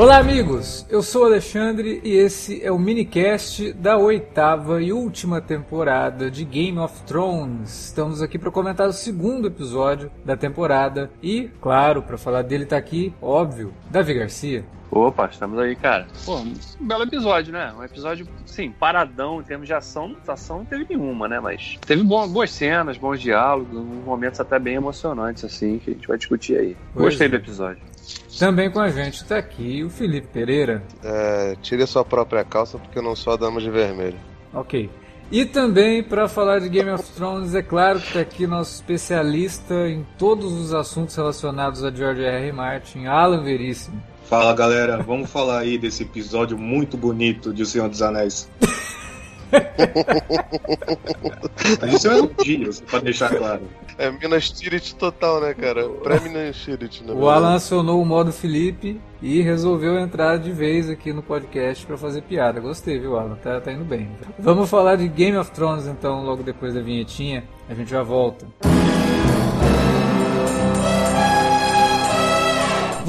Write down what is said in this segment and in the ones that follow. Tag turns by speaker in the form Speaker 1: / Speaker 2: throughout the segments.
Speaker 1: Olá, amigos! Eu sou o Alexandre e esse é o minicast da oitava e última temporada de Game of Thrones. Estamos aqui para comentar o segundo episódio da temporada e, claro, para falar dele tá aqui, óbvio, Davi Garcia.
Speaker 2: Opa, estamos aí, cara. Pô, um belo episódio, né? Um episódio, sim, paradão em termos de ação. Ação não teve nenhuma, né? Mas teve boas cenas, bons diálogos, momentos até bem emocionantes, assim, que a gente vai discutir aí. Pois Gostei é. do episódio.
Speaker 1: Também com a gente está aqui o Felipe Pereira.
Speaker 3: É, tire a sua própria calça porque eu não sou a dama de vermelho.
Speaker 1: Ok. E também para falar de Game of Thrones, é claro que está aqui nosso especialista em todos os assuntos relacionados a George R. R. Martin, Alan Veríssimo.
Speaker 4: Fala galera, vamos falar aí desse episódio muito bonito de O Senhor dos Anéis. Isso é um elogio, pra deixar claro.
Speaker 3: É Minas Tirith total, né, cara? Pré-Minas Tirith,
Speaker 1: né? O Alan acionou o modo Felipe e resolveu entrar de vez aqui no podcast para fazer piada. Gostei, viu, Alan? Tá, tá indo bem. Vamos falar de Game of Thrones, então, logo depois da vinhetinha. A gente já volta.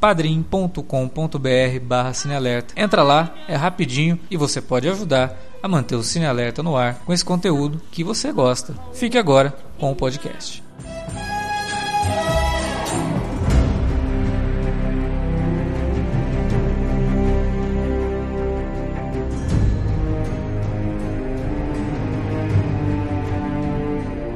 Speaker 1: padrim.com.br barra cinealerta. Entra lá, é rapidinho e você pode ajudar a manter o Cine Alerta no ar com esse conteúdo que você gosta. Fique agora com o podcast.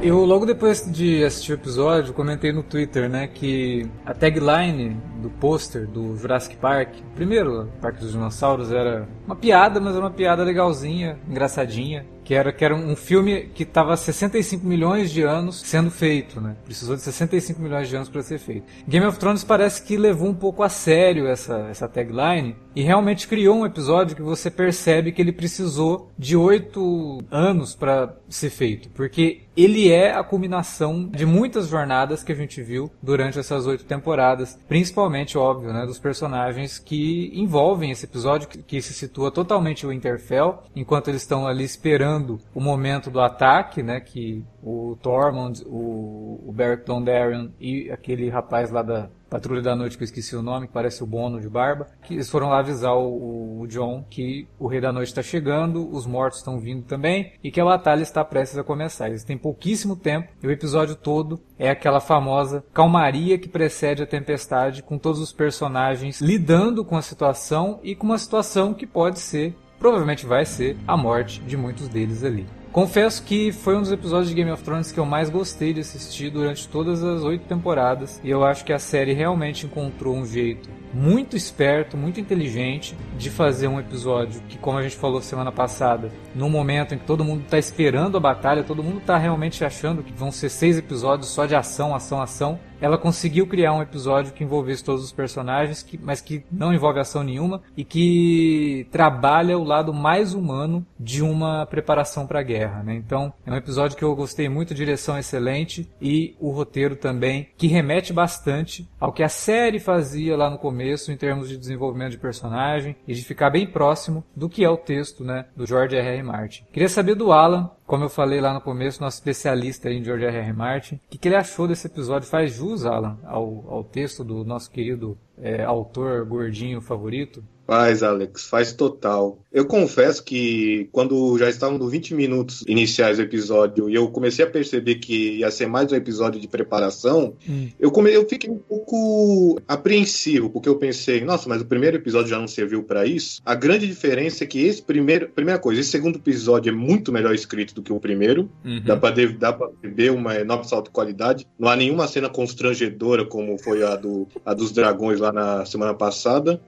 Speaker 1: Eu, logo depois de assistir o episódio, comentei no Twitter, né, que a tagline do pôster do Jurassic Park, primeiro Parque dos Dinossauros, era uma piada, mas era uma piada legalzinha, engraçadinha que era, que era um filme que estava 65 milhões de anos sendo feito, né? Precisou de 65 milhões de anos para ser feito. Game of Thrones parece que levou um pouco a sério essa, essa tagline e realmente criou um episódio que você percebe que ele precisou de oito anos para ser feito, porque ele é a culminação de muitas jornadas que a gente viu durante essas oito temporadas, principalmente, óbvio, né, dos personagens que envolvem esse episódio, que, que se situa totalmente o Winterfell, enquanto eles estão ali esperando esperando o momento do ataque, né? Que o Tormund, o, o Beric Dondarrion e aquele rapaz lá da Patrulha da Noite, que eu esqueci o nome, que parece o Bono de barba, que eles foram lá avisar o, o John que o Rei da Noite está chegando, os mortos estão vindo também e que a batalha está prestes a começar. Eles têm pouquíssimo tempo e o episódio todo é aquela famosa calmaria que precede a tempestade, com todos os personagens lidando com a situação e com uma situação que pode ser provavelmente vai ser a morte de muitos deles ali. Confesso que foi um dos episódios de Game of Thrones que eu mais gostei de assistir durante todas as oito temporadas, e eu acho que a série realmente encontrou um jeito muito esperto, muito inteligente de fazer um episódio que, como a gente falou semana passada, no momento em que todo mundo está esperando a batalha, todo mundo está realmente achando que vão ser seis episódios só de ação, ação, ação, ela conseguiu criar um episódio que envolvesse todos os personagens, que, mas que não envolve ação nenhuma e que trabalha o lado mais humano de uma preparação para a guerra. Né? Então, é um episódio que eu gostei muito, direção excelente e o roteiro também, que remete bastante ao que a série fazia lá no começo em termos de desenvolvimento de personagem e de ficar bem próximo do que é o texto né, do George R. R. Martin. Queria saber do Alan como eu falei lá no começo, nosso especialista em George R. R. Martin, o que, que ele achou desse episódio? Faz jus, Alan, ao, ao texto do nosso querido é, autor gordinho favorito?
Speaker 4: Faz, Alex, faz total. Eu confesso que quando já estavam nos 20 minutos iniciais do episódio e eu comecei a perceber que ia ser mais um episódio de preparação, hum. eu, come... eu fiquei um pouco apreensivo, porque eu pensei, nossa, mas o primeiro episódio já não serviu para isso. A grande diferença é que esse primeiro, primeira coisa, esse segundo episódio é muito melhor escrito do que o primeiro. Uhum. Dá pra ver uma enorme salto de qualidade. Não há nenhuma cena constrangedora como foi a, do, a dos dragões lá na semana passada.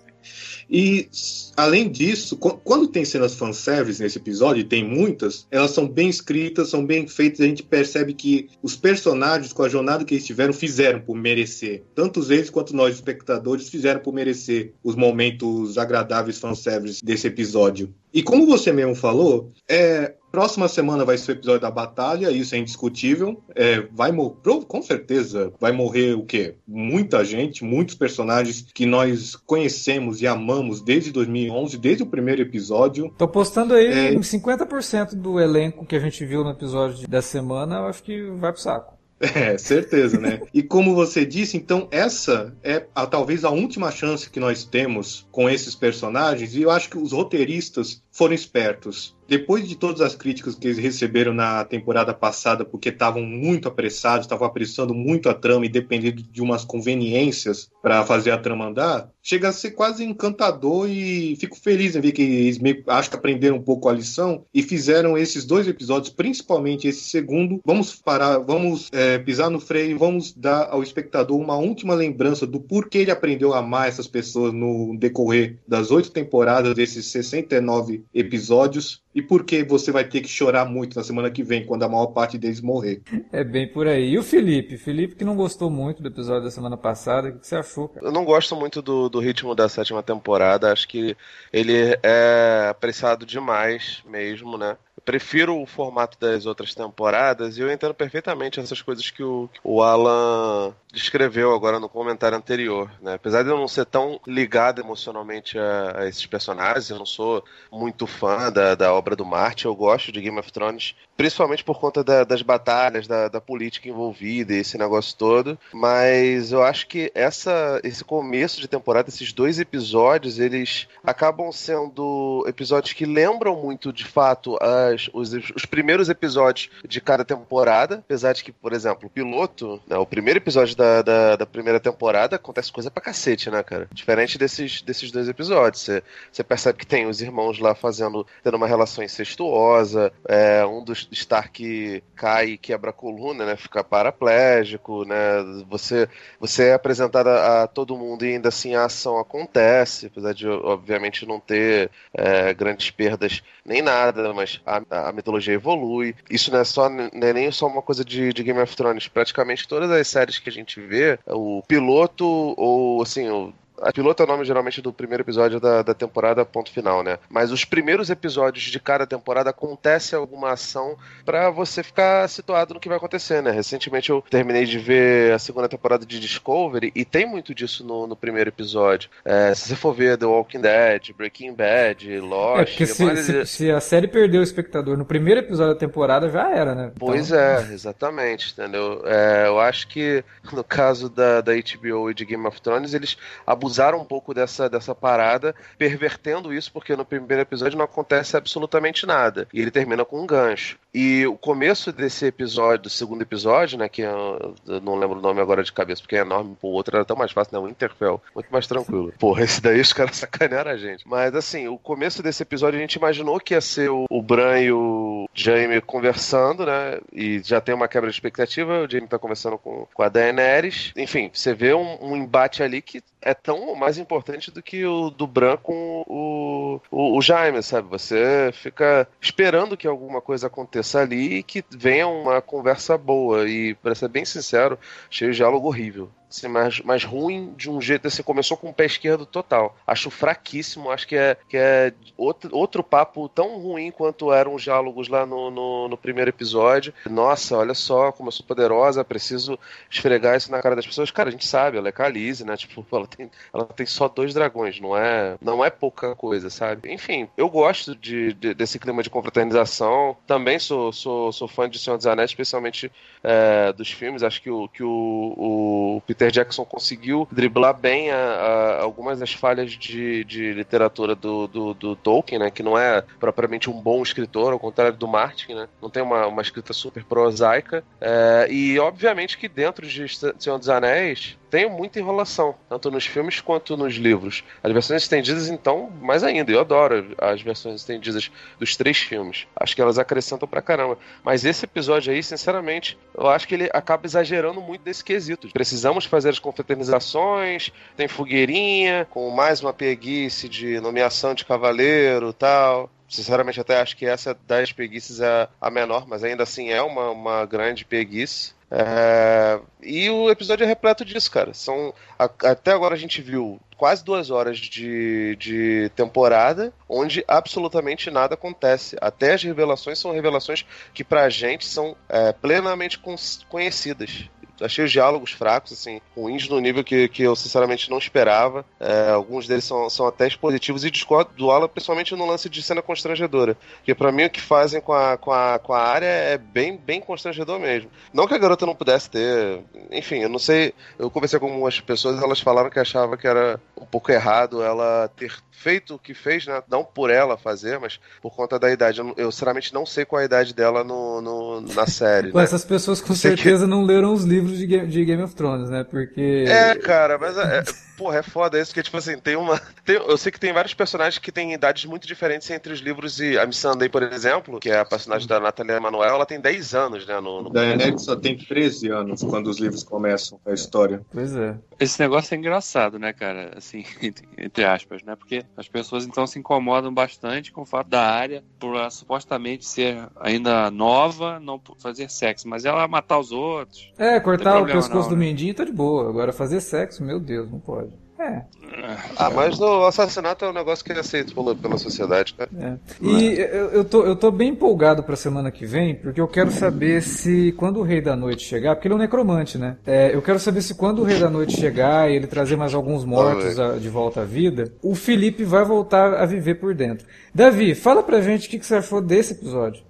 Speaker 4: E, além disso, quando tem cenas fanservice nesse episódio, e tem muitas, elas são bem escritas, são bem feitas, a gente percebe que os personagens, com a jornada que eles tiveram, fizeram por merecer. Tanto eles quanto nós, espectadores, fizeram por merecer os momentos agradáveis fanservice desse episódio. E como você mesmo falou, é, Próxima semana vai ser o episódio da batalha, isso é indiscutível. É, vai com certeza vai morrer o quê? Muita gente, muitos personagens que nós conhecemos e amamos desde 2011, desde o primeiro episódio.
Speaker 1: Tô postando aí é... 50% do elenco que a gente viu no episódio da semana, eu acho que vai pro saco.
Speaker 4: É, certeza, né? e como você disse, então essa é a, talvez a última chance que nós temos com esses personagens, e eu acho que os roteiristas foram espertos depois de todas as críticas que eles receberam na temporada passada, porque estavam muito apressados, estavam apressando muito a trama e dependendo de umas conveniências para fazer a trama andar, chega a ser quase encantador e fico feliz em ver que eles meio, acho que aprenderam um pouco a lição e fizeram esses dois episódios, principalmente esse segundo. Vamos parar, vamos é, pisar no freio, vamos dar ao espectador uma última lembrança do porquê ele aprendeu a amar essas pessoas no decorrer das oito temporadas desses 69 episódios e por que você vai ter que chorar muito na semana que vem, quando a maior parte deles morrer.
Speaker 1: É bem por aí. E o Felipe? Felipe que não gostou muito do episódio da semana passada, o que você achou, cara?
Speaker 5: Eu não gosto muito do, do ritmo da sétima temporada, acho que ele é apreciado demais mesmo, né? Prefiro o formato das outras temporadas e eu entendo perfeitamente essas coisas que o, o Alan descreveu agora no comentário anterior, né? Apesar de eu não ser tão ligado emocionalmente a, a esses personagens, eu não sou muito fã da, da obra do Martin, eu gosto de Game of Thrones, principalmente por conta da, das batalhas, da, da política envolvida e esse negócio todo, mas eu acho que essa, esse começo de temporada, esses dois episódios, eles acabam sendo episódios que lembram muito, de fato, as as, os, os primeiros episódios de cada temporada, apesar de que, por exemplo, o piloto, né, o primeiro episódio da, da, da, primeira temporada acontece coisa pra cacete, né, cara? Diferente desses, desses dois episódios. Você percebe que tem os irmãos lá fazendo, tendo uma relação incestuosa, é, um dos Stark cai e quebra a coluna, né? Fica paraplégico, né? Você, você é apresentado a, a todo mundo e ainda assim a ação acontece, apesar de, obviamente, não ter é, grandes perdas nem nada, mas a, a mitologia evolui. Isso não é só não é nem só uma coisa de, de Game of Thrones. Praticamente todas as séries que a gente vê, o piloto ou assim, o a piloto é o nome geralmente do primeiro episódio da, da temporada, ponto final, né? Mas os primeiros episódios de cada temporada acontece alguma ação para você ficar situado no que vai acontecer, né? Recentemente eu terminei de ver a segunda temporada de Discovery e tem muito disso no, no primeiro episódio. É, se você for ver The Walking Dead, Breaking Bad, Lost... É,
Speaker 1: porque se, se, se, a série perdeu o espectador no primeiro episódio da temporada, já era, né?
Speaker 5: Então... Pois é, exatamente, entendeu? É, eu acho que no caso da, da HBO e de Game of Thrones, eles abusaram abusaram um pouco dessa, dessa parada, pervertendo isso, porque no primeiro episódio não acontece absolutamente nada. E ele termina com um gancho. E o começo desse episódio, do segundo episódio, né, que eu, eu não lembro o nome agora de cabeça, porque é enorme, o outro era tão mais fácil, né, o Interfell, muito mais tranquilo. Porra, esse daí os caras sacanearam a gente. Mas assim, o começo desse episódio a gente imaginou que ia ser o, o Bran e o Jaime conversando, né, e já tem uma quebra de expectativa, o Jaime tá conversando com, com a Daenerys. Enfim, você vê um, um embate ali que é tão mais importante do que o do Bran com o, o, o Jaime, sabe? Você fica esperando que alguma coisa aconteça ali e que venha uma conversa boa. E, para ser bem sincero, achei o diálogo horrível assim, mais, mais ruim de um jeito assim, começou com o pé esquerdo total. Acho fraquíssimo, acho que é, que é outro, outro papo tão ruim quanto eram os diálogos lá no, no, no, primeiro episódio. Nossa, olha só como eu sou poderosa, preciso esfregar isso na cara das pessoas. Cara, a gente sabe, ela é Khaleesi, né? Tipo, ela tem, ela tem só dois dragões, não é, não é pouca coisa, sabe? Enfim, eu gosto de, de desse clima de confraternização. Também sou, sou, sou fã de Senhor dos Anéis, especialmente é, dos filmes. Acho que o, que o, o Peter Jackson conseguiu driblar bem a, a, algumas das falhas de, de literatura do, do, do, Tolkien, né? Que não é propriamente um bom escritor, ao contrário do Martin, né? Não tem uma, uma escrita super prosaica. É, e obviamente que dentro de Senhor dos Anéis tem muita enrolação, tanto nos filmes quanto nos livros. As versões estendidas, então, mais ainda. Eu adoro as versões estendidas dos três filmes. Acho que elas acrescentam pra caramba. Mas esse episódio aí, sinceramente, eu acho que ele acaba exagerando muito desse quesito. Precisamos fazer as confraternizações, tem fogueirinha, com mais uma preguiça de nomeação de cavaleiro tal sinceramente até acho que essa das preguiças é a menor, mas ainda assim é uma, uma grande preguiça. É... E o episódio é repleto disso, cara. São até agora a gente viu quase duas horas de, de temporada onde absolutamente nada acontece. Até as revelações são revelações que pra gente são é, plenamente conhecidas achei os diálogos fracos, assim, ruins no nível que, que eu sinceramente não esperava. É, alguns deles são, são até expositivos e discordo do Alan, principalmente no lance de cena constrangedora. Porque para mim o que fazem com a, com a, com a área é bem, bem constrangedor mesmo. Não que a garota não pudesse ter. Enfim, eu não sei. Eu conversei com algumas pessoas elas falaram que achavam que era um pouco errado ela ter feito o que fez, né? Não por ela fazer, mas por conta da idade. Eu, eu sinceramente não sei qual a idade dela no, no na série.
Speaker 1: Pô,
Speaker 5: né?
Speaker 1: Essas pessoas com certeza que... não leram os livros de Game, de Game of Thrones, né? Porque.
Speaker 5: É, cara, mas é, é, porra, é foda isso, que tipo assim, tem uma. Tem, eu sei que tem vários personagens que têm idades muito diferentes entre os livros e a Miss Sunday, por exemplo, que é a personagem da Natalia Emanuel, ela tem 10 anos, né? No, no...
Speaker 4: Daenerys só tem 13 anos quando os livros começam a história.
Speaker 1: Pois é.
Speaker 2: Esse negócio é engraçado, né, cara? Assim, entre aspas, né? Porque as pessoas então se incomodam bastante com o fato da área por ela supostamente ser ainda nova, não fazer sexo, mas ela matar os outros.
Speaker 1: É, cortar o pescoço não, do né? mendinho tá de boa. Agora fazer sexo, meu Deus, não pode. É.
Speaker 5: Ah, mas o assassinato é um negócio que é aceito pela, pela sociedade, cara. É.
Speaker 1: E eu, eu, tô, eu tô bem empolgado pra semana que vem, porque eu quero saber se quando o Rei da Noite chegar, porque ele é um necromante, né? É, eu quero saber se quando o Rei da Noite chegar e ele trazer mais alguns mortos a, de volta à vida, o Felipe vai voltar a viver por dentro. Davi, fala pra gente o que, que você achou desse episódio.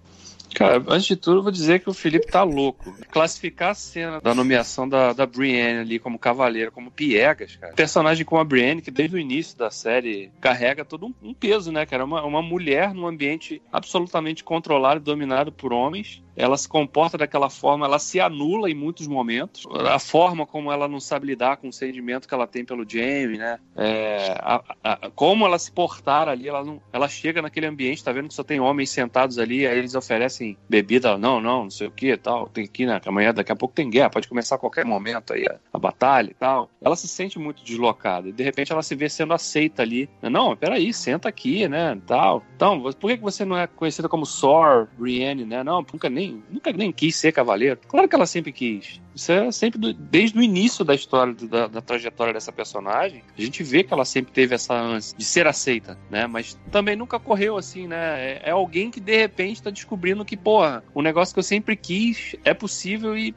Speaker 2: Cara, antes de tudo, eu vou dizer que o Felipe tá louco. Classificar a cena da nomeação da, da Brienne ali como cavaleira, como piegas, cara. Personagem como a Brienne, que desde o início da série carrega todo um, um peso, né, cara? Uma, uma mulher num ambiente absolutamente controlado e dominado por homens ela se comporta daquela forma, ela se anula em muitos momentos. A forma como ela não sabe lidar com o sentimento que ela tem pelo Jamie, né? É, a, a, como ela se portar ali, ela, não, ela chega naquele ambiente, tá vendo que só tem homens sentados ali, aí eles oferecem bebida, ela, não, não, não sei o que tal, tem que né? Amanhã, daqui a pouco tem guerra, pode começar a qualquer momento aí a, a batalha e tal. Ela se sente muito deslocada e de repente ela se vê sendo aceita ali. Não, peraí, senta aqui, né? Tal. Então, por que você não é conhecida como Sor Brienne, né? Não, nunca nem nunca nem quis ser cavaleiro. Claro que ela sempre quis. Isso é sempre do, desde o início da história, da, da, trajetória dessa personagem, a gente vê que ela sempre teve essa ânsia de ser aceita, né? Mas também nunca correu assim, né? É, é alguém que de repente tá descobrindo que, porra, o negócio que eu sempre quis é possível e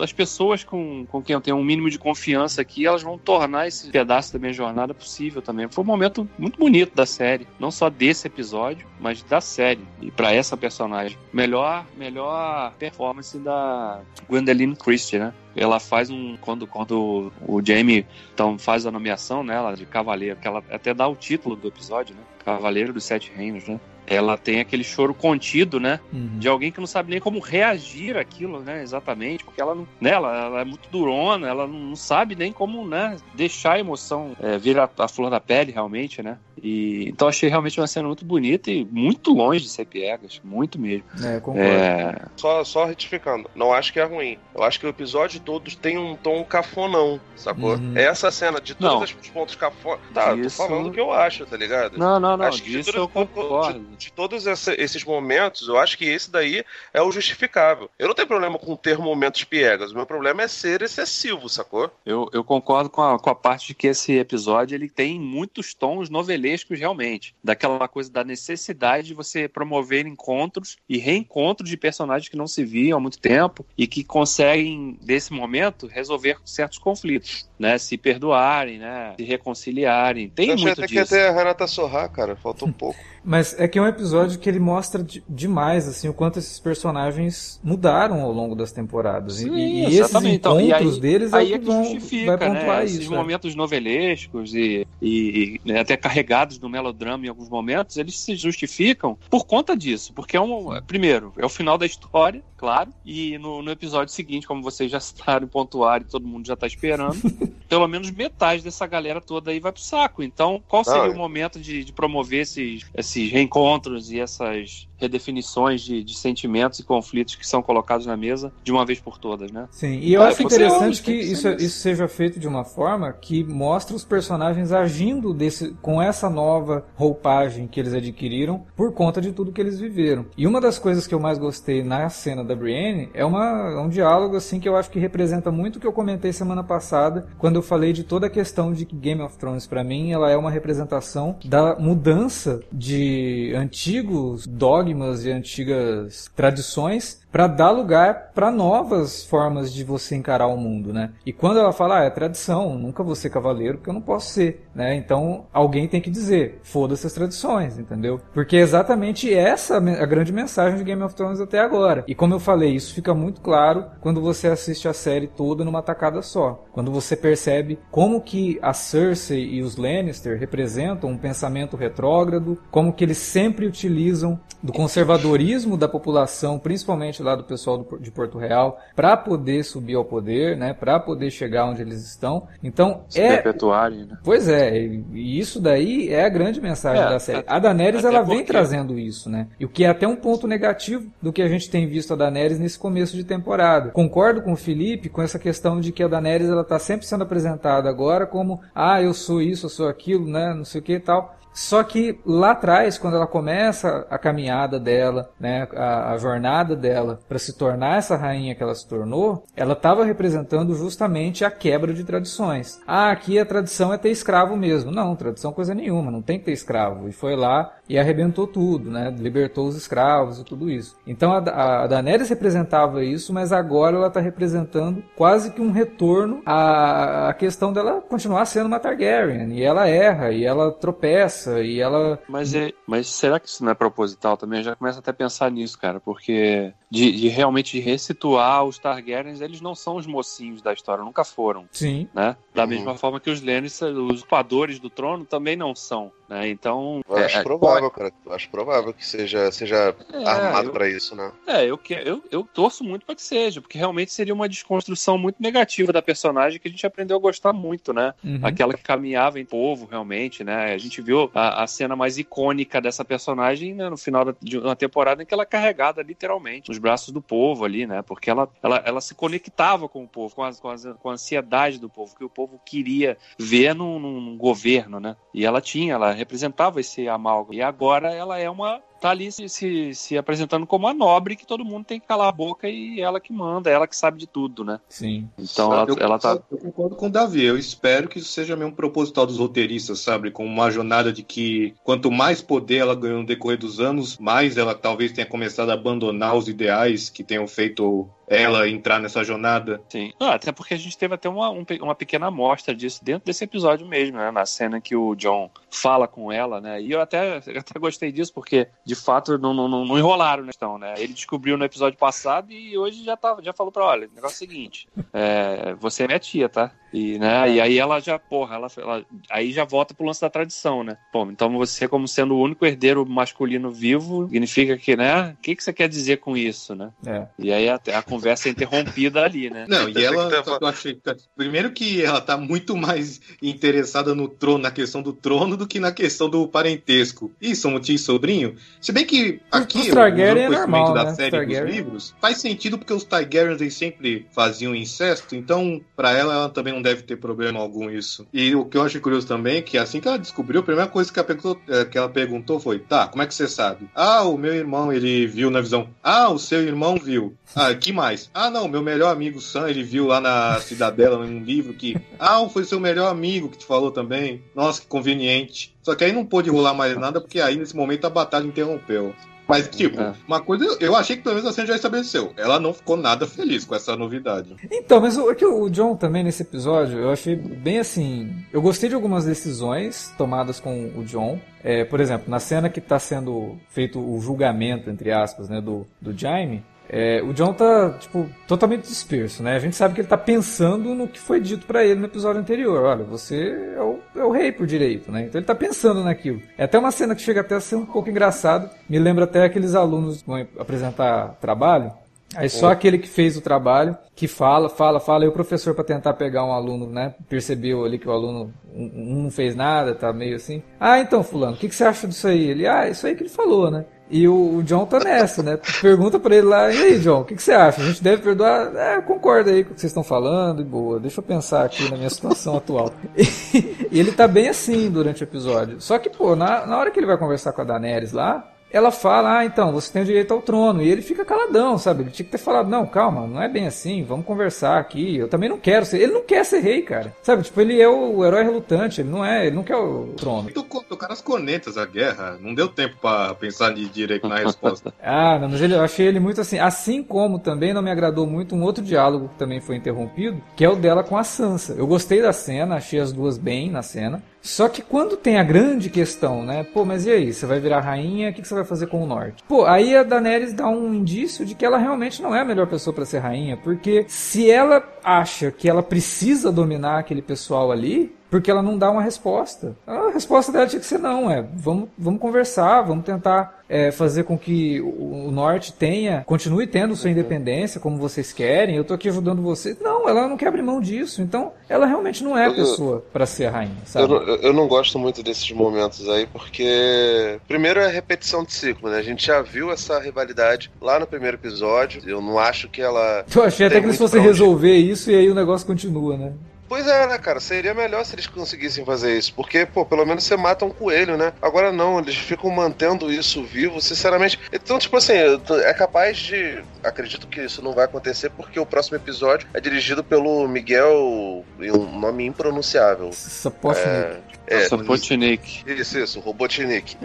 Speaker 2: as pessoas com, com quem eu tenho um mínimo de confiança aqui, elas vão tornar esse pedaço da minha jornada possível também. Foi um momento muito bonito da série, não só desse episódio, mas da série e para essa personagem. Melhor, melhor performance da Gwendoline Christie, né? Ela faz um quando quando o Jamie então faz a nomeação nela de cavaleiro, que ela até dá o título do episódio, né? Cavaleiro dos Sete Reinos, né? Ela tem aquele choro contido, né? Uhum. De alguém que não sabe nem como reagir aquilo, né? Exatamente, porque ela não, né? ela, ela é muito durona, ela não sabe nem como, né? Deixar a emoção é, vir a, a, flor da pele, realmente, né? E então achei realmente uma cena muito bonita e muito longe de ser piegas, muito mesmo.
Speaker 1: É, concordo. É...
Speaker 5: Só, só retificando, não acho que é ruim. Eu acho que o episódio todo tem um tom cafonão, sacou? Uhum. Essa cena de todos os pontos cafona. Tá, Isso... tô falando o que eu acho, tá ligado?
Speaker 2: Não, não, não. Acho que disso eu concordo.
Speaker 5: De, de todos essa, esses momentos, eu acho que esse daí é o justificável. Eu não tenho problema com ter momentos piegas, o meu problema é ser excessivo, sacou?
Speaker 2: Eu, eu concordo com a, com a parte de que esse episódio ele tem muitos tons novelescos realmente. Daquela coisa da necessidade de você promover encontros e reencontros de personagens que não se viam há muito tempo e que conseguem, desse momento, resolver certos conflitos, né? Se perdoarem, né? Se reconciliarem. Tem eu muito
Speaker 5: até
Speaker 2: disso.
Speaker 5: que até a Renata Sorrar, cara, faltou um pouco.
Speaker 1: Mas é que é um episódio que ele mostra de, demais assim o quanto esses personagens mudaram ao longo das temporadas.
Speaker 2: Sim,
Speaker 1: e,
Speaker 2: e esses
Speaker 1: encontros
Speaker 2: então,
Speaker 1: aí, deles
Speaker 2: aí
Speaker 1: é,
Speaker 2: é que vão, justifica, vai pontuar né? isso. Esses é. momentos novelescos e, e, e, né, até carregados no melodrama em alguns momentos, eles se justificam por conta disso. Porque é um. Primeiro, é o final da história, claro. E no, no episódio seguinte, como vocês já citaram, pontuaram e todo mundo já está esperando, pelo menos metade dessa galera toda aí vai pro saco. Então, qual seria Não, o momento de, de promover esses, esses reencontros e essas redefinições de, de, sentimentos e conflitos que são colocados na mesa de uma vez por todas, né?
Speaker 1: Sim, e eu ah, acho interessante que isso, isso seja feito de uma forma que mostra os personagens agindo desse, com essa nova roupagem que eles adquiriram por conta de tudo que eles viveram. E uma das coisas que eu mais gostei na cena da Brienne é, uma, é um diálogo assim que eu acho que representa muito o que eu comentei semana passada quando eu falei de toda a questão de que Game of Thrones para mim ela é uma representação da mudança de antigos dogmas e antigas tradições para dar lugar para novas formas de você encarar o mundo, né? E quando ela fala, ah, é tradição, nunca vou ser cavaleiro porque eu não posso ser, né? Então alguém tem que dizer, foda-se as tradições, entendeu? Porque é exatamente essa a grande mensagem de Game of Thrones até agora. E como eu falei, isso fica muito claro quando você assiste a série toda numa tacada só. Quando você percebe como que a Cersei e os Lannister representam um pensamento retrógrado, como que eles sempre utilizam do conservadorismo da população, principalmente lá do pessoal de Porto Real, para poder subir ao poder, né, para poder chegar onde eles estão. Então
Speaker 2: Se
Speaker 1: é
Speaker 2: perpetuarem, né?
Speaker 1: Pois é, e isso daí é a grande mensagem é, da série. A Daenerys ela vem trazendo isso, né? E o que é até um ponto negativo do que a gente tem visto a Daenerys nesse começo de temporada. Concordo com o Felipe com essa questão de que a Daenerys ela tá sempre sendo apresentada agora como ah, eu sou isso, eu sou aquilo, né, não sei o que e tal. Só que lá atrás, quando ela começa a caminhada dela, né, a, a jornada dela para se tornar essa rainha que ela se tornou, ela estava representando justamente a quebra de tradições. Ah, aqui a tradição é ter escravo mesmo. Não, tradição coisa nenhuma, não tem que ter escravo. E foi lá e arrebentou tudo, né, libertou os escravos e tudo isso. Então a, a Daenerys representava isso, mas agora ela está representando quase que um retorno à, à questão dela continuar sendo uma Targaryen. E ela erra, e ela tropeça e ela.
Speaker 2: Mas, é, mas será que isso não é proposital também? Eu já começo até a pensar nisso, cara, porque de, de realmente resituar os Targaryens, eles não são os mocinhos da história, nunca foram.
Speaker 1: Sim.
Speaker 2: Né? Da uhum. mesma forma que os Lannister, os ocupadores do trono, também não são. Né? Então.
Speaker 5: Eu acho é, provável, pode... cara. Eu acho provável que seja, seja é, armado para isso, né?
Speaker 2: É, eu, eu, eu torço muito para que seja, porque realmente seria uma desconstrução muito negativa da personagem que a gente aprendeu a gostar muito, né? Uhum. Aquela que caminhava em povo, realmente, né? A gente viu a, a cena mais icônica dessa personagem né, no final da, de uma temporada em que ela é carregada literalmente nos braços do povo ali, né? Porque ela, ela, ela se conectava com o povo, com, as, com, as, com a ansiedade do povo, que o povo queria ver num, num governo, né? E ela tinha, ela representava esse amálgama. E agora ela é uma tá ali se, se, se, apresentando como a nobre que todo mundo tem que calar a boca e ela que manda, ela que sabe de tudo, né?
Speaker 1: Sim.
Speaker 2: Então ela,
Speaker 4: eu,
Speaker 2: ela tá.
Speaker 4: Eu concordo com o Davi. Eu espero que isso seja mesmo proposital dos roteiristas, sabe? Com uma jornada de que quanto mais poder ela ganhou no decorrer dos anos, mais ela talvez tenha começado a abandonar os ideais que tenham feito ela entrar nessa jornada.
Speaker 2: Sim. Ah, até porque a gente teve até uma, um, uma pequena amostra disso dentro desse episódio mesmo, né? Na cena que o John fala com ela, né? E eu até, eu até gostei disso, porque de fato não, não, não enrolaram na questão, né? Ele descobriu no episódio passado e hoje já, tá, já falou pra olha, o negócio é o seguinte: é, você é minha tia, tá? E, né, e aí ela já, porra, ela, ela, aí já volta pro lance da tradição, né? Bom, então você, como sendo o único herdeiro masculino vivo, significa que, né? O que, que você quer dizer com isso, né?
Speaker 1: É.
Speaker 2: E aí a, a conversa é interrompida ali, né?
Speaker 4: Não, e ela, eu achei, primeiro que ela tá muito mais interessada no trono, na questão do trono, do que na questão do parentesco. Ih, somos tio e sobrinho. Se bem que aqui,
Speaker 1: o Targaryen é normal,
Speaker 4: da
Speaker 1: né?
Speaker 4: série Targaryen. dos livros, faz sentido porque os Targaryens eles sempre faziam incesto, então, para ela, ela também não deve ter problema algum isso. E o que eu achei curioso também é que assim que ela descobriu, a primeira coisa que ela perguntou, é, que ela perguntou foi: tá, como é que você sabe? Ah, o meu irmão ele viu na visão. Ah, o seu irmão viu. Ah, que mais? Ah, não, meu melhor amigo Sam, ele viu lá na Cidadela, num livro que. Ah, foi seu melhor amigo que te falou também. Nossa, que conveniente. Só que aí não pôde rolar mais nada, porque aí nesse momento a batalha interrompeu. Mas, tipo, é. uma coisa eu achei que pelo menos a Sandy já estabeleceu. Ela não ficou nada feliz com essa novidade.
Speaker 1: Então, mas o, é que o John também nesse episódio, eu achei bem assim. Eu gostei de algumas decisões tomadas com o John. É, por exemplo, na cena que está sendo feito o julgamento, entre aspas, né, do, do Jaime, é, o John tá, tipo, totalmente disperso, né? A gente sabe que ele tá pensando no que foi dito para ele no episódio anterior. Olha, você é o, é o, rei por direito, né? Então ele tá pensando naquilo. É até uma cena que chega até a ser um pouco engraçado. Me lembra até aqueles alunos que vão apresentar trabalho. Aí só aquele que fez o trabalho, que fala, fala, fala, e o professor para tentar pegar um aluno, né, percebeu ali que o aluno um, não fez nada, tá meio assim. Ah, então fulano, o que, que você acha disso aí? Ele, ah, isso aí que ele falou, né? E o, o John tá nessa, né? Pergunta pra ele lá, e aí, John, o que, que, você acha? A gente deve perdoar? É, concordo aí com o que vocês estão falando, e boa, deixa eu pensar aqui na minha situação atual. E, e, ele tá bem assim durante o episódio. Só que, pô, na, na hora que ele vai conversar com a Daenerys lá, ela fala, ah, então, você tem o direito ao trono. E ele fica caladão, sabe? Ele tinha que ter falado, não, calma, não é bem assim, vamos conversar aqui. Eu também não quero ser. Ele não quer ser rei, cara. Sabe? Tipo, ele é o herói relutante, ele não é, ele não quer o trono.
Speaker 4: Tocaram as cornetas a guerra, não deu tempo para pensar de direito na resposta.
Speaker 1: ah, não, mas ele, eu achei ele muito assim. Assim como também não me agradou muito um outro diálogo que também foi interrompido, que é o dela com a Sansa. Eu gostei da cena, achei as duas bem na cena. Só que quando tem a grande questão, né? Pô, mas e aí? Você vai virar rainha? O que você vai fazer com o norte? Pô, aí a Daenerys dá um indício de que ela realmente não é a melhor pessoa para ser rainha, porque se ela acha que ela precisa dominar aquele pessoal ali, porque ela não dá uma resposta. A resposta dela tinha que ser não, é vamos, vamos conversar, vamos tentar é, fazer com que o, o, norte tenha, continue tendo sua independência como vocês querem, eu tô aqui ajudando vocês. Não, ela não quer abrir mão disso, então ela realmente não é a pessoa para ser a rainha, sabe?
Speaker 5: Eu, eu, não gosto muito desses momentos aí, porque primeiro é repetição de ciclo, né? A gente já viu essa rivalidade lá no primeiro episódio, eu não acho que ela...
Speaker 1: Eu achei até que eles fossem resolver isso e aí o negócio continua, né?
Speaker 5: Pois é, né, cara? Seria melhor se eles conseguissem fazer isso. Porque, pô, pelo menos você mata um coelho, né? Agora não, eles ficam mantendo isso vivo, sinceramente. Então, tipo assim, é capaz de. Acredito que isso não vai acontecer porque o próximo episódio é dirigido pelo Miguel. um nome impronunciável.
Speaker 1: Sapotnik.
Speaker 5: É, é,
Speaker 2: Sapotnik.
Speaker 5: Isso, isso, Robotnik.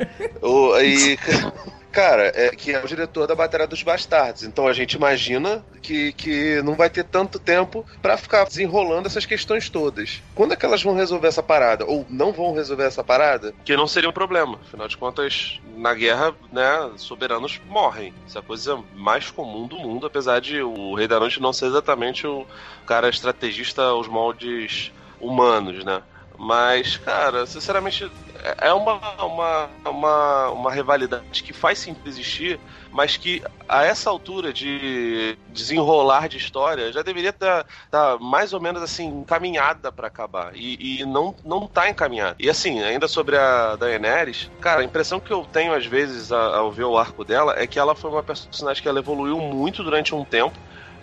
Speaker 5: o, aí. Cara, é que é o diretor da Batalha dos Bastardos. Então a gente imagina que, que não vai ter tanto tempo para ficar desenrolando essas questões todas. Quando é que elas vão resolver essa parada? Ou não vão resolver essa parada? Que não seria um problema. Afinal de contas, na guerra, né, soberanos morrem. Isso é a coisa mais comum do mundo, apesar de o Rei da Noite não ser exatamente o cara estrategista aos moldes humanos, né? Mas, cara, sinceramente, é uma, uma, uma, uma rivalidade que faz sentido existir, mas que a essa altura de desenrolar de história já deveria estar tá, tá mais ou menos assim encaminhada para acabar e, e, não não tá encaminhada. E assim, ainda sobre a Daenerys, cara, a impressão que eu tenho às vezes ao ver o arco dela é que ela foi uma personagem que ela evoluiu muito durante um tempo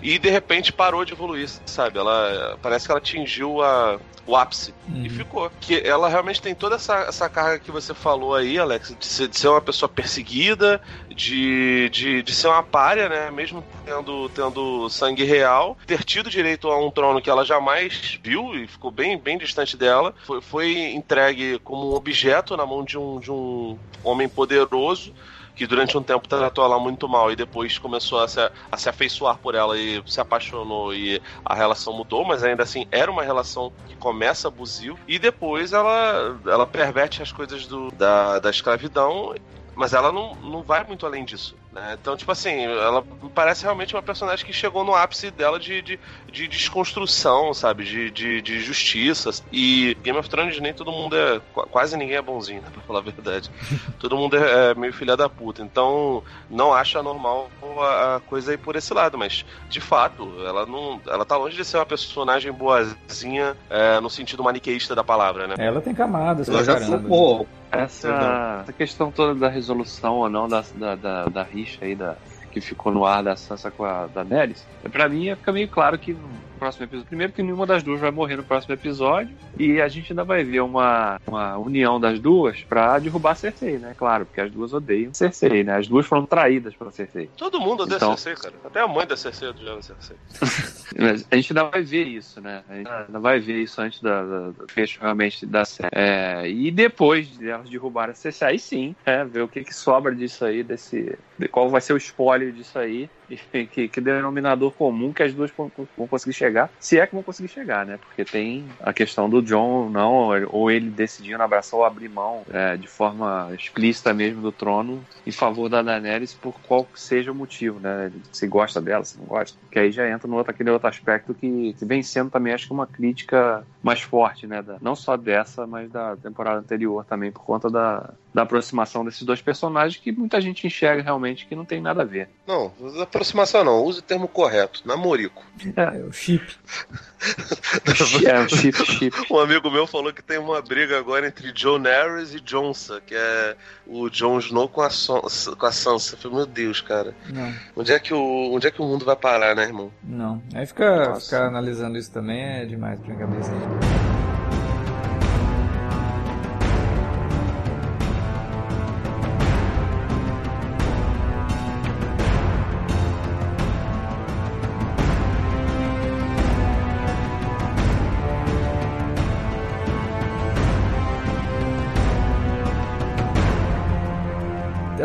Speaker 5: e de repente parou de evoluir, sabe? Ela parece que ela atingiu a, o ápice. Uhum. E ficou. Que ela realmente tem toda essa, essa carga que você falou aí, Alex, de ser, de ser uma pessoa perseguida, de, de, de ser uma párea, né? Mesmo tendo, tendo sangue real, ter tido direito a um trono que ela jamais viu e ficou bem, bem distante dela. Foi, foi entregue como um objeto na mão de um, de um homem poderoso que durante um tempo tratou ela muito mal e depois começou a se, a se afeiçoar por ela e se apaixonou e a relação mudou, mas ainda assim era uma relação que começa abusiva e depois ela, ela perverte as coisas do, da, da escravidão mas ela não, não vai muito além disso. Né? Então, tipo assim, ela parece realmente uma personagem que chegou no ápice dela de, de, de desconstrução, sabe? De, de, de, justiça. E Game of Thrones nem todo mundo é. Quase ninguém é bonzinho, né? Pra falar a verdade. todo mundo é, é meio filha da puta. Então, não acho anormal a, a coisa aí por esse lado. Mas, de fato, ela não. Ela tá longe de ser uma personagem boazinha é, no sentido maniqueísta da palavra, né?
Speaker 1: Ela tem camadas,
Speaker 4: ela já
Speaker 1: caramba.
Speaker 2: Essa, essa questão toda da resolução ou não da, da, da, da rixa aí da, que ficou no ar da Sansa com a Daenerys, pra mim fica meio claro que próximo episódio. Primeiro que nenhuma das duas vai morrer no próximo episódio. E a gente ainda vai ver uma, uma união das duas pra derrubar Cersei, né? Claro, porque as duas odeiam Cersei, né? As duas foram traídas pela Cersei.
Speaker 5: Todo mundo odeia então... Cersei, cara. Até a mãe da Cersei odeia Cersei.
Speaker 2: Mas a gente ainda vai ver isso, né? A gente ainda vai ver isso antes da, da, do fecho realmente da série. É, e depois de elas derrubarem a Cersei, aí sim, é, ver o que, que sobra disso aí, desse. De qual vai ser o spoiler disso aí que, que denominador comum que as duas vão, conseguir chegar, se é que vão conseguir chegar, né? Porque tem a questão do John não, ou ele decidindo abraçar ou abrir mão é, de forma explícita mesmo do trono em favor da Daenerys por qual seja o motivo, né? Se gosta dela, se não gosta. Que aí já entra no outro, aquele outro aspecto que, que vem sendo também, acho que uma crítica mais forte, né? Da, não só dessa, mas da temporada anterior também, por conta da, da aproximação desses dois personagens que muita gente enxerga realmente que não tem nada a ver.
Speaker 5: Não, aproximação não, use o termo correto, namorico.
Speaker 1: É, o chip.
Speaker 2: é, o chip, chip.
Speaker 5: Um amigo meu falou que tem uma briga agora entre John Harris e Johnson, que é o Jon Snow com a, Son com a Sansa. Eu falei, meu Deus, cara.
Speaker 1: Não.
Speaker 5: Onde é, que o, onde é que o mundo vai parar, né, irmão?
Speaker 1: Não. Aí ficar fica analisando isso também é demais pra minha cabeça.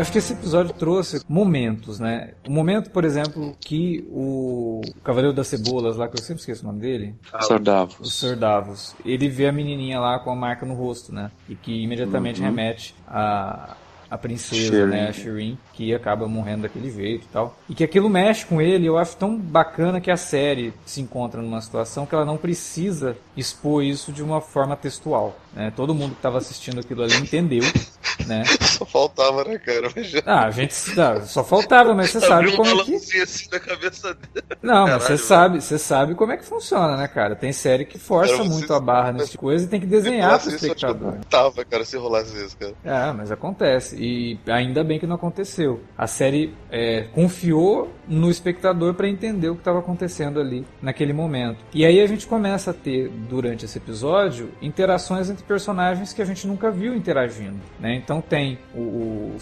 Speaker 1: Acho que esse episódio trouxe momentos, né? O momento, por exemplo, que o Cavaleiro das Cebolas lá, que eu sempre esqueço o nome dele.
Speaker 2: Sir Davos.
Speaker 1: O Sir Davos. Ele vê a menininha lá com a marca no rosto, né? E que imediatamente uhum. remete a a princesa, Shirin. né, a Shirin, que acaba morrendo daquele jeito e tal. E que aquilo mexe com ele, eu acho tão bacana que a série se encontra numa situação que ela não precisa expor isso de uma forma textual. Né? Todo mundo que estava assistindo aquilo ali entendeu, né?
Speaker 5: Só faltava, né, cara? Mas já...
Speaker 1: Ah, a gente ah, só faltava, mas você sabe como é que
Speaker 5: assim na cabeça dele.
Speaker 1: Não, Caralho, mas você sabe, você sabe como é que funciona, né, cara? Tem série que força cara, muito a barra nesse tipo coisa e tem que desenhar pro espectador.
Speaker 5: Eu tava, cara, se rolasse isso, cara.
Speaker 1: É, mas acontece. E ainda bem que não aconteceu. A série é, confiou no espectador para entender o que estava acontecendo ali naquele momento. E aí a gente começa a ter, durante esse episódio, interações entre personagens que a gente nunca viu interagindo. Né? Então tem o, o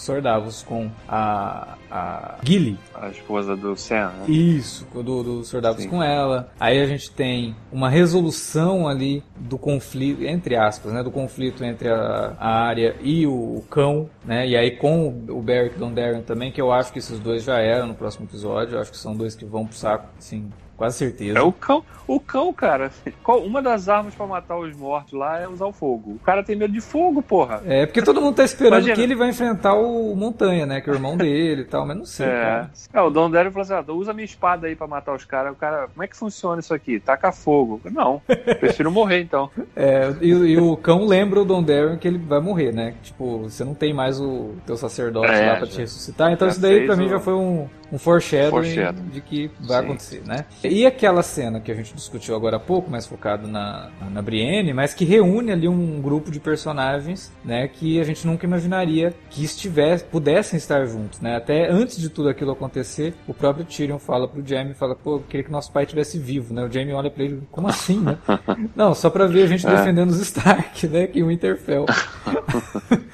Speaker 1: com a, a Gilly.
Speaker 2: A esposa do Sam, né?
Speaker 1: Isso, do, do com ela. Aí a gente tem uma resolução ali do conflito, entre aspas, né? Do conflito entre a, a área e o, o cão, né? E aí com o Beric Dondarrion também, que eu acho que esses dois já eram no próximo episódio. Eu acho que são dois que vão pro saco, assim, quase certeza.
Speaker 2: É o cão, o cão, cara. uma das armas para matar os mortos lá é usar o fogo. O cara tem medo de fogo, porra.
Speaker 1: É, porque todo mundo tá esperando Imagina. que ele vai enfrentar o Montanha, né? Que é o irmão dele e tal, mas não sei. É,
Speaker 2: é o Don Dario falou assim: ah, usa minha espada aí para matar os caras. O cara, como é que funciona isso aqui? Taca fogo. Não, prefiro morrer então.
Speaker 1: É, e, e, o cão lembra o Don Darren que ele vai morrer, né? Tipo, você não tem mais o teu sacerdote é, lá pra já, te ressuscitar. Então isso daí pra mim já foi um, um foreshadowing, foreshadowing. de que vai Sim. acontecer, né? E aquela cena que a gente discutiu agora há pouco, mais focado na, na Brienne, mas que reúne ali um grupo de personagens, né, que a gente nunca imaginaria que estivesse, pudessem estar juntos, né? Até antes de tudo aquilo acontecer, o próprio Tyrion fala pro Jaime, fala, pô, eu queria que nosso pai estivesse vivo, né? O Jaime olha para ele, como assim, né? Não, só para ver a gente é. defendendo os Stark, né, que o Winterfell.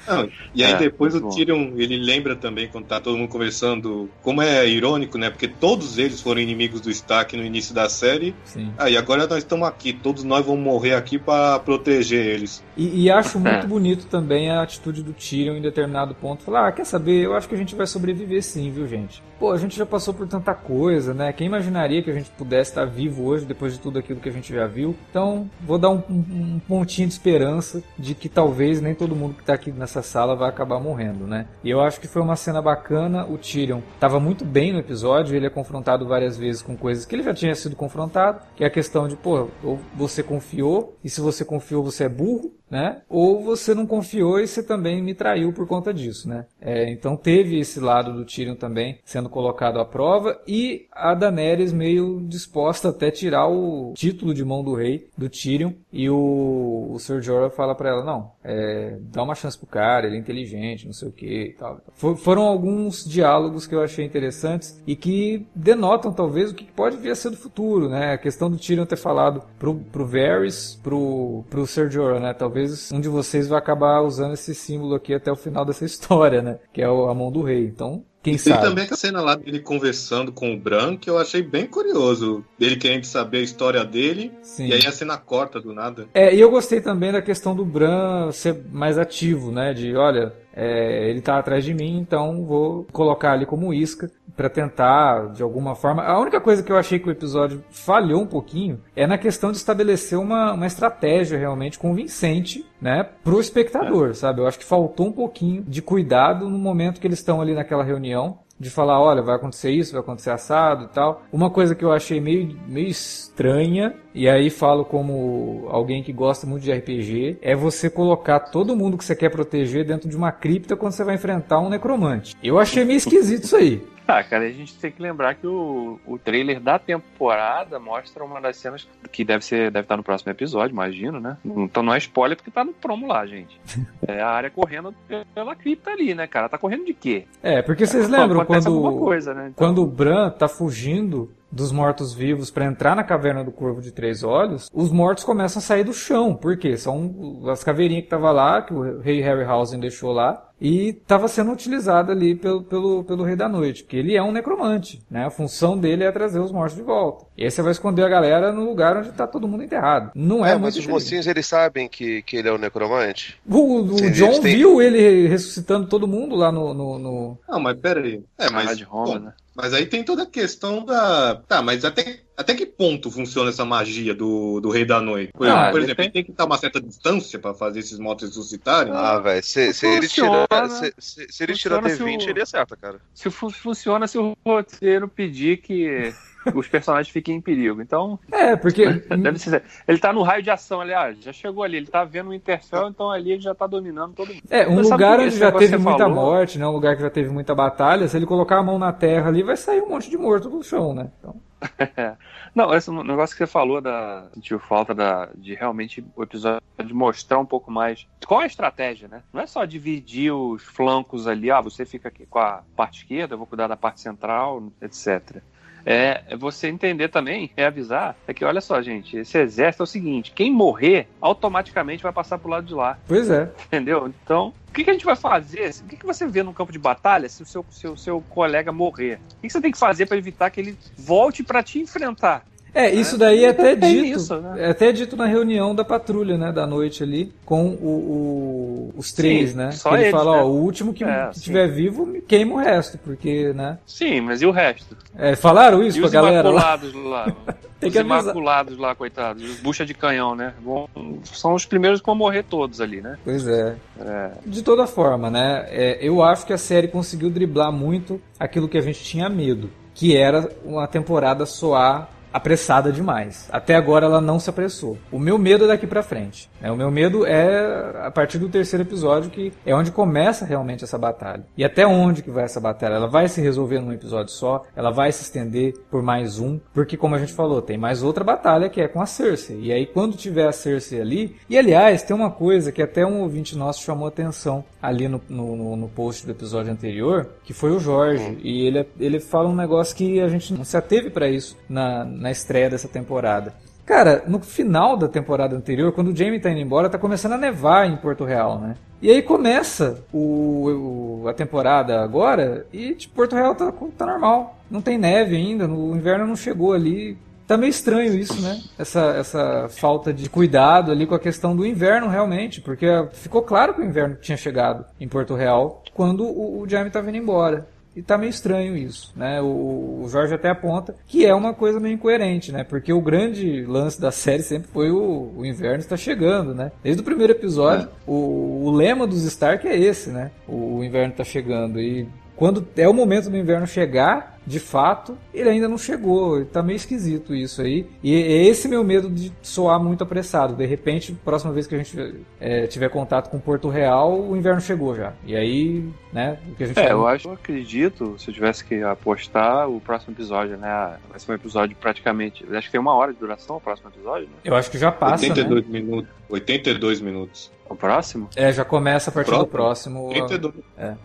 Speaker 4: Não, e aí é, depois o Tyrion, ele lembra também quando tá todo mundo conversando, como é irônico, né? Porque todos eles foram inimigos do Stark no início da série. Sim. Aí ah, agora nós estamos aqui, todos nós vamos morrer aqui para proteger eles.
Speaker 1: E, e acho muito bonito também a atitude do Tyrion em determinado ponto. Falar, ah, quer saber? Eu acho que a gente vai sobreviver sim, viu, gente? Pô, a gente já passou por tanta coisa, né? Quem imaginaria que a gente pudesse estar vivo hoje depois de tudo aquilo que a gente já viu? Então, vou dar um, um, um pontinho de esperança de que talvez nem todo mundo que está aqui nessa sala vai acabar morrendo, né? E eu acho que foi uma cena bacana. O Tyrion estava muito bem no episódio, ele é confrontado várias vezes com coisas que ele já tinha sido confrontado, que é a questão de, pô, ou você confiou, e se você confiou, você é burro, né? Ou você não confiou e você também me traiu por conta disso, né? É, então teve esse lado do Tyrion também sendo colocado à prova e a Daenerys meio disposta até tirar o título de mão do rei do Tyrion e o, o Sir Jorah fala para ela não, é, dá uma chance pro cara, ele é inteligente, não sei o que e tal. For, foram alguns diálogos que eu achei interessantes e que denotam talvez o que pode vir a ser do futuro, né? A questão do Tyrion ter falado pro, pro Varys, pro, pro Ser Jorah, né? Talvez talvez um de vocês vai acabar usando esse símbolo aqui até o final dessa história, né? Que é a mão do rei. Então, quem e sabe?
Speaker 4: Tem também a cena lá dele conversando com o Bran, que eu achei bem curioso. Ele querendo saber a história dele, Sim. e aí a cena corta do nada.
Speaker 1: É, e eu gostei também da questão do Bran ser mais ativo, né? De, olha, é, ele tá atrás de mim, então vou colocar ali como isca para tentar, de alguma forma. A única coisa que eu achei que o episódio falhou um pouquinho é na questão de estabelecer uma, uma estratégia realmente convincente, né, pro espectador, é. sabe? Eu acho que faltou um pouquinho de cuidado no momento que eles estão ali naquela reunião de falar, olha, vai acontecer isso, vai acontecer assado e tal. Uma coisa que eu achei meio, meio estranha, e aí falo como alguém que gosta muito de RPG, é você colocar todo mundo que você quer proteger dentro de uma cripta quando você vai enfrentar um necromante. Eu achei meio esquisito isso aí.
Speaker 2: Ah, cara, a gente tem que lembrar que o, o trailer da temporada mostra uma das cenas que deve ser deve estar no próximo episódio, imagino, né? Então não é spoiler porque tá no promo lá, gente. É a área correndo pela cripta ali, né, cara? Tá correndo de quê?
Speaker 1: É, porque vocês lembram
Speaker 2: Acontece
Speaker 1: quando,
Speaker 2: coisa, né? Então-
Speaker 1: quando o Bran tá fugindo dos mortos-vivos para entrar na caverna do Corvo de Três Olhos, os mortos começam a sair do chão. Por quê? São as caveirinhas que tava lá, que o rei Harryhausen deixou lá, e estava sendo utilizada ali pelo, pelo, pelo Rei da Noite, porque ele é um necromante, né? A função dele é trazer os mortos de volta. E aí você vai esconder a galera no lugar onde tá todo mundo enterrado. Não é,
Speaker 5: É,
Speaker 1: muito
Speaker 5: mas os mocinhos eles sabem que, que ele é o necromante?
Speaker 1: O, o
Speaker 5: Sim,
Speaker 1: John
Speaker 5: têm-
Speaker 1: viu ele ressuscitando todo mundo lá no... no, no-
Speaker 4: Não, mas peraí. É,
Speaker 2: Mas,
Speaker 4: mas.
Speaker 2: de Roma,
Speaker 4: bom,
Speaker 2: né?
Speaker 4: Mas aí tem toda a questão da. Tá, mas até, até que ponto funciona essa magia do, do Rei da Noite? Por,
Speaker 2: Ah,
Speaker 4: por exemplo, tem que estar uma certa distância pra fazer esses mortos ressuscitarem?
Speaker 5: Ah, velho, se, se ele
Speaker 2: Funciona.
Speaker 5: tira, se, se- se ele tira
Speaker 2: Funciona se
Speaker 5: D20,
Speaker 2: o-
Speaker 5: ele acerta, cara.
Speaker 2: Se fu- funciona se o roteiro pedir que os personagens fiquem em perigo. Então,
Speaker 1: É, porque...
Speaker 2: deve ser. Ele tá no raio de ação, aliás, já chegou ali, ele tá vendo o Interfell, então ali ele já tá dominando todo mundo.
Speaker 1: É, um
Speaker 2: Mas
Speaker 1: lugar onde já teve muita
Speaker 2: falou-
Speaker 1: morte, né? Um lugar que já teve muita batalha, se ele colocar a mão na terra ali, vai sair um monte de morto do chão, né? Então,
Speaker 2: Não, esse negócio que você falou da. Sentiu falta da, de realmente o episódio de mostrar um pouco mais. Qual é a estratégia, né? Não é só dividir os flancos ali, ah, você fica aqui com a parte esquerda, eu vou cuidar da parte central, etc. É, você entender também, é avisar, é que olha só, gente, esse exército é o seguinte: quem morrer automaticamente vai passar pro lado de lá.
Speaker 1: pois é.
Speaker 2: Entendeu? Então, o que, que a gente vai fazer? O que, que você vê no campo de batalha se o seu, se o seu colega morrer? O que, que você tem que fazer para evitar que ele volte para te enfrentar?
Speaker 1: É, isso daí é até
Speaker 2: Tem
Speaker 1: dito.
Speaker 2: isso, né?
Speaker 1: É até dito na reunião da patrulha, né? Da noite ali, com o, o- os três,
Speaker 2: Sim,
Speaker 1: né?
Speaker 2: só
Speaker 1: que ele
Speaker 2: eles,
Speaker 1: fala,
Speaker 2: né?
Speaker 1: ó, o último que
Speaker 2: É,
Speaker 1: que
Speaker 2: sim.
Speaker 1: tiver vivo, queima o resto, porque, né?
Speaker 2: Sim, mas e o resto?
Speaker 1: É, falaram isso
Speaker 2: e
Speaker 1: pra
Speaker 2: os
Speaker 1: galera lá.
Speaker 2: imaculados lá?
Speaker 1: Tem
Speaker 2: os imaculados lá, coitados. Os bucha de canhão, né? Vão- são os primeiros que vão morrer todos ali, né?
Speaker 1: Pois é.
Speaker 2: É.
Speaker 1: De toda forma, né? é, eu acho que a série conseguiu driblar muito aquilo que a gente tinha medo, que era uma temporada soar apressada demais. Até agora ela não se apressou. O meu medo é daqui pra frente. né? O meu medo é a partir do terceiro episódio, que é onde começa realmente essa batalha. E até onde que vai essa batalha? Ela vai se resolver num episódio só? Ela vai se estender por mais um? Porque, como a gente falou, tem mais outra batalha que é com a Cersei. E aí, quando tiver a Cersei ali... E, aliás, tem uma coisa que até um ouvinte nosso chamou atenção ali no, no, no- post do episódio anterior, que foi o Jorge. E ele, ele fala um negócio que a gente não se ateve pra isso na, na estreia dessa temporada. Cara, no final da temporada anterior, quando o Jamie tá indo embora, tá começando a nevar em Porto Real, né? E aí começa o, o- a temporada agora e tipo, Porto Real tá, tá normal. Não tem neve ainda, no inverno não chegou ali. Tá meio estranho isso, né? Essa, essa falta de cuidado ali com a questão do inverno, realmente. Porque ficou claro que o inverno tinha chegado em Porto Real quando o, o Jamie tava indo embora. E tá meio estranho isso, né? O, o Jorge até aponta que é uma coisa meio incoerente, né? Porque o grande lance da série sempre foi o, o inverno está chegando, né? Desde o primeiro episódio, o, o lema dos Stark é esse, né? O, o inverno está chegando e quando é o momento do inverno chegar, de fato, ele ainda não chegou. Tá meio esquisito isso aí. E é esse meu medo de soar muito apressado. De repente, próxima vez que a gente é, tiver contato com Porto Real, o inverno chegou já. E aí, né, o que a gente
Speaker 2: É,
Speaker 1: vai-
Speaker 2: eu acho, eu acredito, se eu tivesse que apostar, o próximo episódio, né? Vai ser um episódio praticamente. Acho que tem uma hora de duração o próximo episódio, né?
Speaker 1: eu acho que já passa, né?
Speaker 4: 82 minutos. 82 minutos.
Speaker 2: O próximo?
Speaker 1: É, já começa a partir do
Speaker 4: Próximo?
Speaker 1: próximo.
Speaker 4: 82.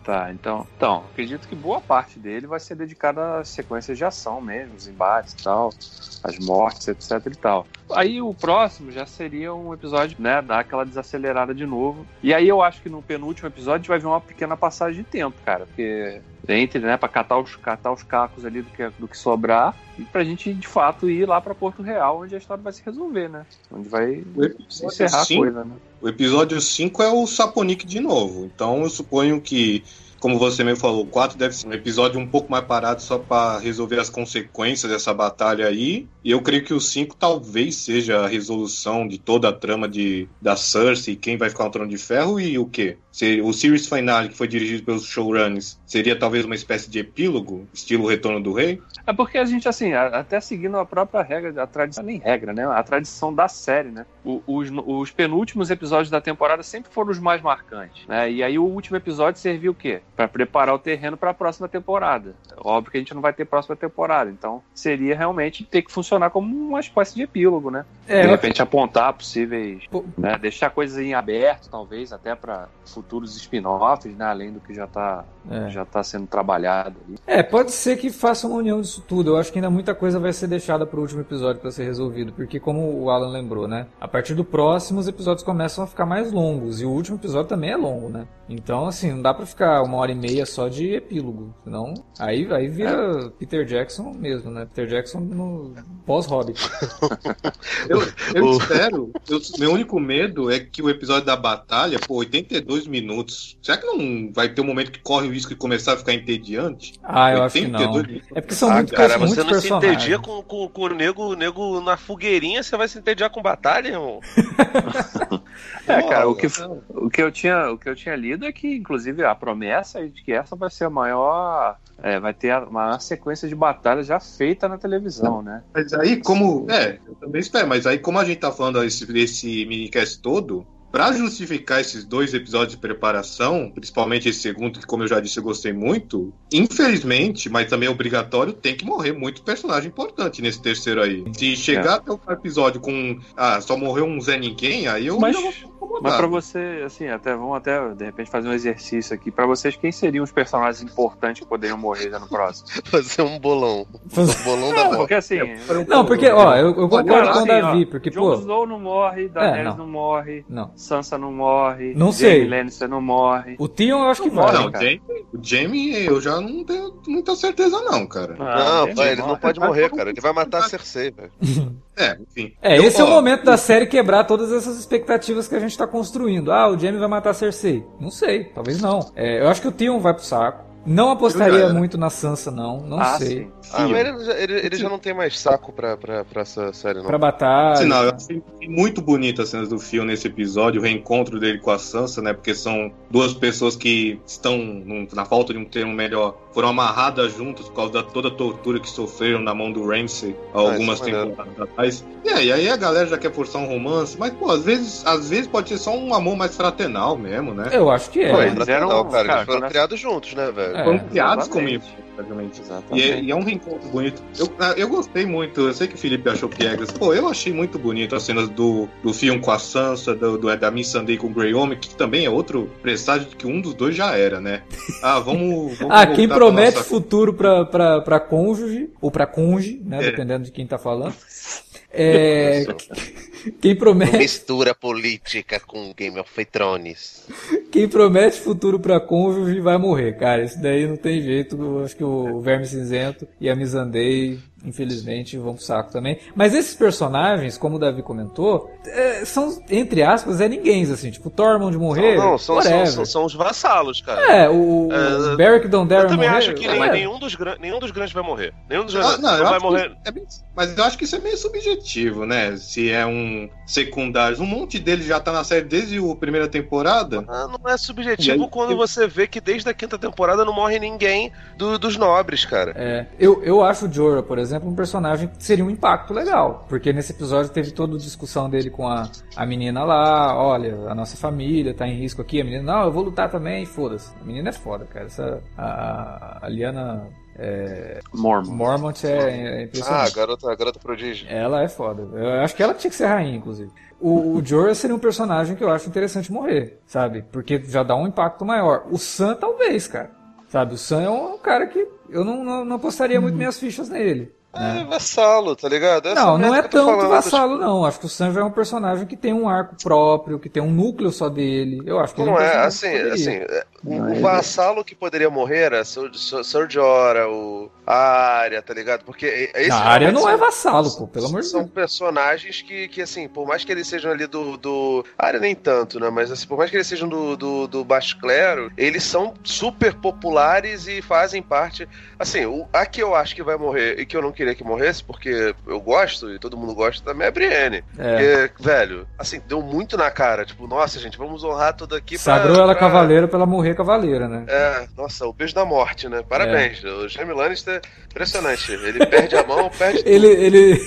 Speaker 2: Tá, então. Então, acredito que boa parte dele vai ser dedicada a sequências de ação mesmo, os embates e tal, as mortes, etc e tal. Aí o próximo já seria um episódio, né, dar aquela desacelerada de novo. E aí eu acho que no penúltimo episódio a gente vai ver uma pequena passagem de tempo, cara, porque entre, né, pra catar os, catar os cacos ali do que, do que sobrar e pra gente de fato ir lá pra Porto Real, onde a história vai se resolver, né? Onde vai se encerrar a
Speaker 4: cinco-
Speaker 2: coisa, né?
Speaker 4: O episódio 5 é o Saponic de novo. Então eu suponho que, como você mesmo falou, o 4 deve ser um episódio um pouco mais parado só pra resolver as consequências dessa batalha aí. E eu creio que o 5 talvez seja a resolução de toda a trama de, da Cersei, quem vai ficar no Trono de Ferro e o quê? Se- o series finale, que foi dirigido pelos showrunners, seria talvez uma espécie de epílogo, estilo Retorno do Rei?
Speaker 2: É porque a gente, assim, a- até seguindo a própria regra, a tradição, nem regra, né? A tradição da série, né? Os, os penúltimos episódios da temporada sempre foram os mais marcantes, né? E aí o último episódio serviu o quê? Pra preparar o terreno pra próxima temporada. Óbvio que a gente não vai ter próxima temporada, então seria realmente ter que funcionar como uma espécie de epílogo, né?
Speaker 1: É,
Speaker 2: de
Speaker 1: eu-
Speaker 2: repente apontar possíveis,
Speaker 1: Pô.
Speaker 2: né? Deixar coisas em aberto, talvez, até pra futuros spin-offs, né? Além do que já tá,
Speaker 1: É.
Speaker 2: já tá sendo trabalhado ali.
Speaker 1: É, pode ser que faça uma união disso tudo. Eu acho que ainda muita coisa vai ser deixada pro último episódio pra ser resolvido, porque como o Alan lembrou, né? A partir do próximo os episódios começam a ficar mais longos e o último episódio também é longo, né? Então, assim, não dá pra ficar uma hora e meia só de epílogo, senão aí aí vira Peter Jackson mesmo, né? Peter Jackson no pós-Hobbit.
Speaker 4: Eu, eu
Speaker 5: O-
Speaker 4: espero. eu- meu único medo é que o episódio da batalha, pô, 82 minutos. Será que não vai ter um momento que corre o risco de começar a ficar entediante?
Speaker 1: Ah, eu acho que não.
Speaker 4: 82 minutos.
Speaker 1: É porque são
Speaker 5: Ah,
Speaker 1: muitos,
Speaker 5: cara,
Speaker 1: muitos
Speaker 5: você não se entedia com, com, com o nego, nego na fogueirinha, você vai se entediar com batalha, irmão?
Speaker 2: É, cara, o que, o, que eu tinha, o que eu tinha lido é que, inclusive, a promessa é de que essa vai ser a maior. é, vai ter a maior sequência de batalhas já feita na televisão, né?
Speaker 4: Mas aí, como. É, eu também espero, mas aí, como a gente tá falando desse, desse minicast todo, pra justificar esses dois episódios de preparação, principalmente esse segundo, que, como eu já disse, eu gostei muito, infelizmente, mas também é obrigatório, tem que morrer muito personagem importante nesse terceiro aí. Se chegar até o episódio com. Ah, só morreu um Zé Ninguém, aí eu
Speaker 2: Mas-
Speaker 4: incomodado.
Speaker 2: Mas pra você, assim, até vamos até de repente fazer um exercício aqui. Pra vocês, quem seriam os personagens importantes que poderiam morrer já no próximo?
Speaker 5: Fazer um bolão. Um bolão da
Speaker 2: Não,
Speaker 5: morte.
Speaker 2: porque assim.
Speaker 1: Não, porque, ó, eu, eu concordo
Speaker 2: Cara,
Speaker 1: com o
Speaker 2: assim,
Speaker 1: Davi,
Speaker 2: ó,
Speaker 1: porque,
Speaker 2: Jon
Speaker 1: pô.
Speaker 2: Snow não morre, Daenerys
Speaker 1: não.
Speaker 2: não. morre,
Speaker 1: Não.
Speaker 2: Sansa não morre,
Speaker 1: Não sei.
Speaker 2: Lannister não morre.
Speaker 1: O Theon eu acho que
Speaker 2: Não
Speaker 1: vai.
Speaker 2: morre,
Speaker 4: Não, o o Jamie eu já não tenho muita certeza, não, cara.
Speaker 5: Não,
Speaker 2: Jaime
Speaker 5: pai, ele não pode morrer, cara. Ele vai matar a Cersei, velho.
Speaker 4: É, enfim.
Speaker 1: É,
Speaker 4: Eu-
Speaker 1: esse é o
Speaker 4: ó,
Speaker 1: momento da série quebrar todas essas expectativas que a gente tá construindo. Ah, o Jaime vai matar a Cersei. Não sei, talvez não. É, eu acho que o Theon vai pro saco. Não apostaria
Speaker 4: era.
Speaker 1: muito na Sansa, não. Não
Speaker 2: Ah,
Speaker 1: sei.
Speaker 2: sim.
Speaker 5: Ah, mas ele, já- ele, ele já não tem mais saco pra, pra, pra essa série, não.
Speaker 1: Pra batalha.
Speaker 4: Não, eu achei muito bonita as cenas do filme nesse episódio, o reencontro dele com a Sansa, né? Porque são duas pessoas que estão, num- na falta de um termo melhor, foram amarradas juntas por causa da toda a tortura que sofreram na mão do Ramsay há
Speaker 5: Ah,
Speaker 4: algumas
Speaker 5: isso é
Speaker 4: temporadas atrás. E aí, e aí a galera já quer forçar um romance, mas, pô, às vezes, às vezes pode ser só um amor mais fraternal mesmo, né?
Speaker 1: Eu acho que é.
Speaker 5: Pô,
Speaker 2: eles eram-
Speaker 5: cara,
Speaker 2: cara,
Speaker 5: eles foram
Speaker 2: quando-
Speaker 5: criados juntos, né, velho?
Speaker 1: É.
Speaker 4: Foram criados como
Speaker 2: exatamente.
Speaker 4: isso, praticamente.
Speaker 2: Exatamente.
Speaker 4: E é, e é um reencontro bonito. Eu, ah, eu gostei muito, eu sei que o Felipe achou piegas. Pô, eu achei muito bonito as cenas do, do filme com a Sansa, do, do, da Miss Sunday com o Grey Homem, que também é outro presságio de que um dos dois já era, né? Ah, vamos. vamos
Speaker 1: Ah, quem promete
Speaker 4: nossa-
Speaker 1: futuro pra, pra, pra cônjuge, ou pra conge, né?
Speaker 4: É.
Speaker 1: Dependendo de quem tá falando. É, quem, promete,
Speaker 5: Mistura política com Game of Thrones.
Speaker 1: quem promete futuro pra cônjuge vai morrer, cara. Isso daí não tem jeito. Eu acho que o Verme Cinzento e a Missandei, infelizmente, vão pro saco também. Mas esses personagens, como o Davi comentou, é, são, entre aspas, é ninguém, assim. Tipo, Tormund morrer,
Speaker 5: não, são, são,
Speaker 1: whatever.
Speaker 5: são, são os vassalos, cara.
Speaker 1: É, o,
Speaker 5: É,
Speaker 1: o Beric Dondarrion
Speaker 5: Eu também
Speaker 1: morrer,
Speaker 5: acho que
Speaker 1: é,
Speaker 5: nem- nenhum, dos, nenhum dos grandes vai morrer. Nenhum dos
Speaker 4: Ah,
Speaker 5: grandes
Speaker 4: não, eu
Speaker 5: vai morrer.
Speaker 4: é bem- mas eu acho que isso é meio subjetivo, né? Se é um secundário. Um monte deles já tá na série desde a primeira temporada.
Speaker 5: Ah, não é subjetivo
Speaker 4: aí,
Speaker 5: quando
Speaker 4: eu-
Speaker 5: você vê que desde a quinta temporada não morre ninguém do- dos nobres, cara.
Speaker 1: É, eu, eu acho o Jorah, por exemplo, um personagem que seria um impacto legal. Porque nesse episódio teve toda a discussão dele com a, a menina lá, olha, a nossa família tá em risco aqui. A menina, não, eu vou lutar também, foda-se. A menina é foda, cara. Essa, a, a Liana é,
Speaker 2: Mormon.
Speaker 1: Mormont é, é
Speaker 5: Ah,
Speaker 1: impressionante.
Speaker 5: a garota, a garota prodígio.
Speaker 1: Ela é foda. Eu acho que ela tinha que ser rainha, inclusive. O, o Jorah seria um personagem que eu acho interessante morrer, sabe? Porque já dá um impacto maior. O Sam, talvez, cara. Sabe? O Sam é um cara que eu não, não, não apostaria muito minhas fichas nele.
Speaker 5: É vassalo, tá ligado? Essa
Speaker 1: Não, não é tanto vassalo, não. Acho que o Sanji é um personagem que tem um arco próprio, que tem um núcleo só dele. Eu acho que ele
Speaker 5: Não
Speaker 1: um
Speaker 5: é,
Speaker 1: personagem
Speaker 5: assim,
Speaker 1: que poderia.
Speaker 5: assim, é, o,
Speaker 2: Não,
Speaker 5: o
Speaker 2: ele-
Speaker 5: vassalo que poderia morrer era Ser Ser- Ser Jorah, o a área, tá ligado? Porque esse
Speaker 1: Na área
Speaker 5: realmente
Speaker 1: não é
Speaker 5: são-
Speaker 1: vassalo, pô, pelo amor de
Speaker 5: São
Speaker 1: Deus.
Speaker 5: personagens que, que, assim, por mais que eles sejam ali do. do... A área nem tanto, né? Mas assim, por mais que eles sejam do, do, do baixo clero, eles são super populares e fazem parte. Assim, o, a que eu acho que vai morrer e que eu não queria que morresse, porque eu gosto e todo mundo gosta também, é a Brienne.
Speaker 1: É.
Speaker 5: Porque, velho, assim, deu muito na cara. Tipo, nossa, gente, vamos honrar tudo aqui
Speaker 1: Sagrou
Speaker 5: pra,
Speaker 1: ela
Speaker 5: pra-
Speaker 1: cavaleira pra ela morrer cavaleira, né?
Speaker 5: É, nossa, o beijo da morte, né? Parabéns.
Speaker 1: É.
Speaker 5: O Jaime Lannister, impressionante. Ele perde a mão, perde tudo.
Speaker 1: Ele, ele,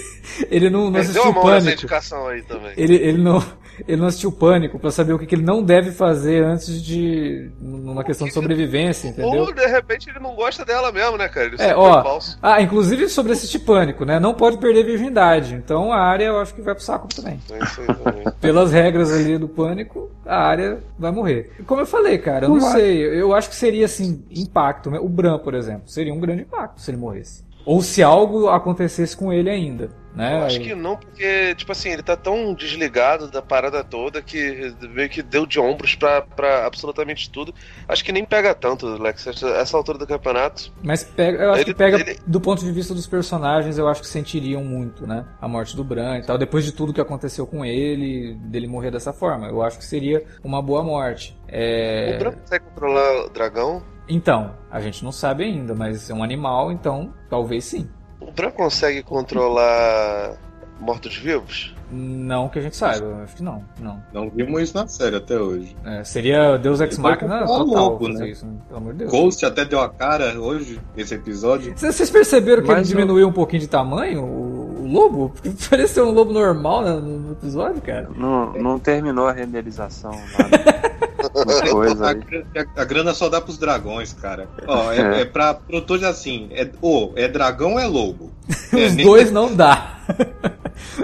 Speaker 1: ele não, não
Speaker 5: Perdeu a mão nessa
Speaker 1: Pânico.
Speaker 5: indicação aí também.
Speaker 1: Ele, ele, não, ele não assistiu Pânico pra saber o que, que ele não deve fazer antes de. numa questão de sobrevivência, entendeu?
Speaker 5: Ou, de repente, ele não gosta dela mesmo, né, cara? Ele
Speaker 1: É, ó. Ah, inclusive sobre assistir Pânico, né? Não pode perder virgindade. Então a área eu acho que vai pro saco também.
Speaker 5: É isso aí também.
Speaker 1: Pelas regras ali do Pânico, a área vai morrer. Como eu falei, cara, eu não,
Speaker 6: Não
Speaker 1: sei. Eu acho que seria assim, impacto. né? O Bran, por exemplo, seria um grande impacto se ele morresse. Ou se algo acontecesse com ele ainda. Né?
Speaker 5: Eu acho que não, porque, tipo assim, ele tá tão desligado da parada toda que meio que deu de ombros pra, pra absolutamente tudo. Acho que nem pega tanto, Lex, essa, essa altura do campeonato.
Speaker 1: Mas pega, eu acho
Speaker 5: Ele-
Speaker 1: que pega
Speaker 5: ele-
Speaker 1: do ponto de vista dos personagens, eu acho que sentiriam muito, né? A morte do Bran e tal. Depois de tudo que aconteceu com ele, dele morrer dessa forma. Eu acho que seria uma boa morte. É...
Speaker 5: O Bran consegue controlar o dragão?
Speaker 1: Então, a gente não sabe ainda, mas é um animal, então talvez sim.
Speaker 5: O Bran consegue controlar mortos-vivos?
Speaker 1: Não que a gente saiba, acho que não. não.
Speaker 4: Não vimos isso na série até hoje.
Speaker 1: É, seria Deus Ex Machina total fazer
Speaker 4: né?
Speaker 1: isso, pelo amor de Deus.
Speaker 4: Ghost até deu a cara hoje, nesse episódio.
Speaker 1: Vocês vocês perceberam que
Speaker 2: Mas
Speaker 1: ele diminuiu um pouquinho de tamanho, o, o lobo? Porque pareceu um lobo normal né, no, no episódio, cara.
Speaker 2: Não, não terminou a renderização. Nada. Coisa
Speaker 4: a, a grana só dá pros dragões, cara. Ó, é,
Speaker 2: É.
Speaker 4: é pra produtor assim, é, ou é dragão ou é lobo. É,
Speaker 1: Os dois não dá.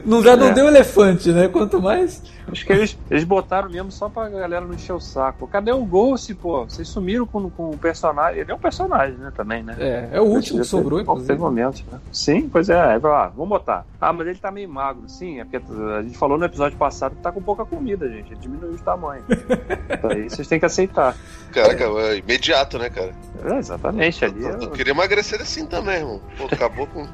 Speaker 1: Não dá, não
Speaker 2: É.
Speaker 1: deu elefante, né? Quanto mais.
Speaker 2: Acho que eles, eles botaram mesmo só pra galera não encher o saco. Cadê o Ghost, pô? Vocês sumiram com, com o personagem. Ele é um personagem, né, também, né?
Speaker 1: É, é o último que sobrou, inclusive.
Speaker 2: momentos, né? Sim, pois é. é ah, vamos botar. Ah, mas ele tá meio magro, sim. É porque a gente falou no episódio passado que tá com pouca comida, gente. Ele diminuiu o tamanho. Então, aí vocês têm que aceitar.
Speaker 5: Caraca, é imediato, né, cara?
Speaker 2: É, exatamente. Ali
Speaker 5: Eu, eu
Speaker 2: é-
Speaker 5: queria emagrecer assim também, irmão. Pô, acabou com.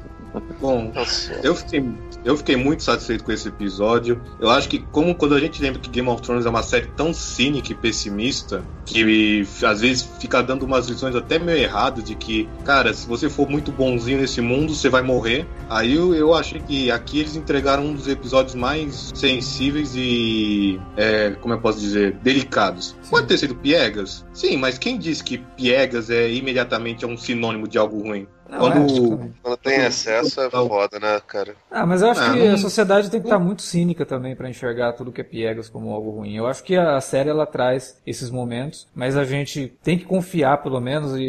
Speaker 4: Bom,
Speaker 5: Nossa.
Speaker 4: eu fiquei, eu fiquei muito satisfeito com esse episódio. Eu acho que, como quando a gente lembra que Game of Thrones é uma série tão cínica e pessimista, que às vezes fica dando umas lições até meio erradas de que, cara, se você for muito bonzinho nesse mundo, você vai morrer. Aí eu, eu achei que aqui eles entregaram um dos episódios mais sensíveis e, é, como eu posso dizer, delicados. Pode ter sido piegas? Sim, mas quem disse que piegas é imediatamente um sinônimo de algo ruim?
Speaker 1: Não,
Speaker 4: Quando-
Speaker 1: é, também.
Speaker 5: Quando tem excesso é foda, né, cara?
Speaker 1: Ah, mas eu acho
Speaker 4: Ah,
Speaker 1: que
Speaker 4: não-
Speaker 1: a sociedade tem que estar muito cínica também pra enxergar tudo que é piegas como algo ruim. Eu acho que a série ela traz esses momentos, mas a gente tem que confiar pelo menos e,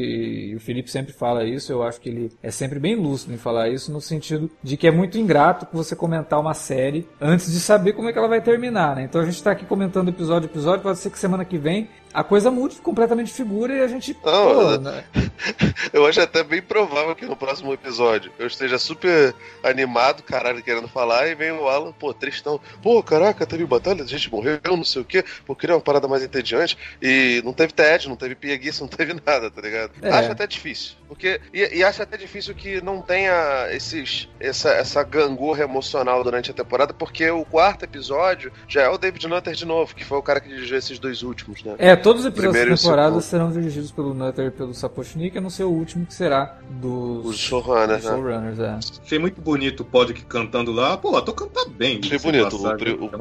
Speaker 1: e o Felipe sempre fala isso. Eu acho que ele é sempre bem lúcido em falar isso no sentido de que é muito ingrato você comentar uma série antes de saber como é que ela vai terminar, né? Então a gente tá aqui comentando episódio a episódio, pode ser que semana que vem a coisa mude completamente de figura e a gente
Speaker 5: Não,
Speaker 1: pô,
Speaker 5: eu-
Speaker 1: né?
Speaker 5: Eu acho até bem provável que no próximo episódio eu esteja super animado, caralho, querendo falar, e vem o Alan, pô, tristão. Pô, caraca, teve batalha, a gente morreu, não sei o quê, pô, queria uma parada mais entediante. E não teve TED, não teve pieguice, não teve nada, tá ligado?
Speaker 1: É.
Speaker 5: Acho até difícil. Porque, e, e acho até difícil que não tenha esses, essa, essa gangorra emocional durante a temporada, porque o quarto episódio já é o David Nutter de novo, que foi o cara que dirigiu esses dois últimos, né?
Speaker 1: É, todos os episódios da temporada
Speaker 5: segundo.
Speaker 1: serão dirigidos pelo Nutter e pelo Sapochnik, a não ser o último que será dos
Speaker 5: Os showrunners,
Speaker 1: dos
Speaker 5: né?
Speaker 1: showrunners, é.
Speaker 4: Achei muito bonito o Podrick cantando lá. Pô, tô cantando bem.
Speaker 5: Achei bonito, o-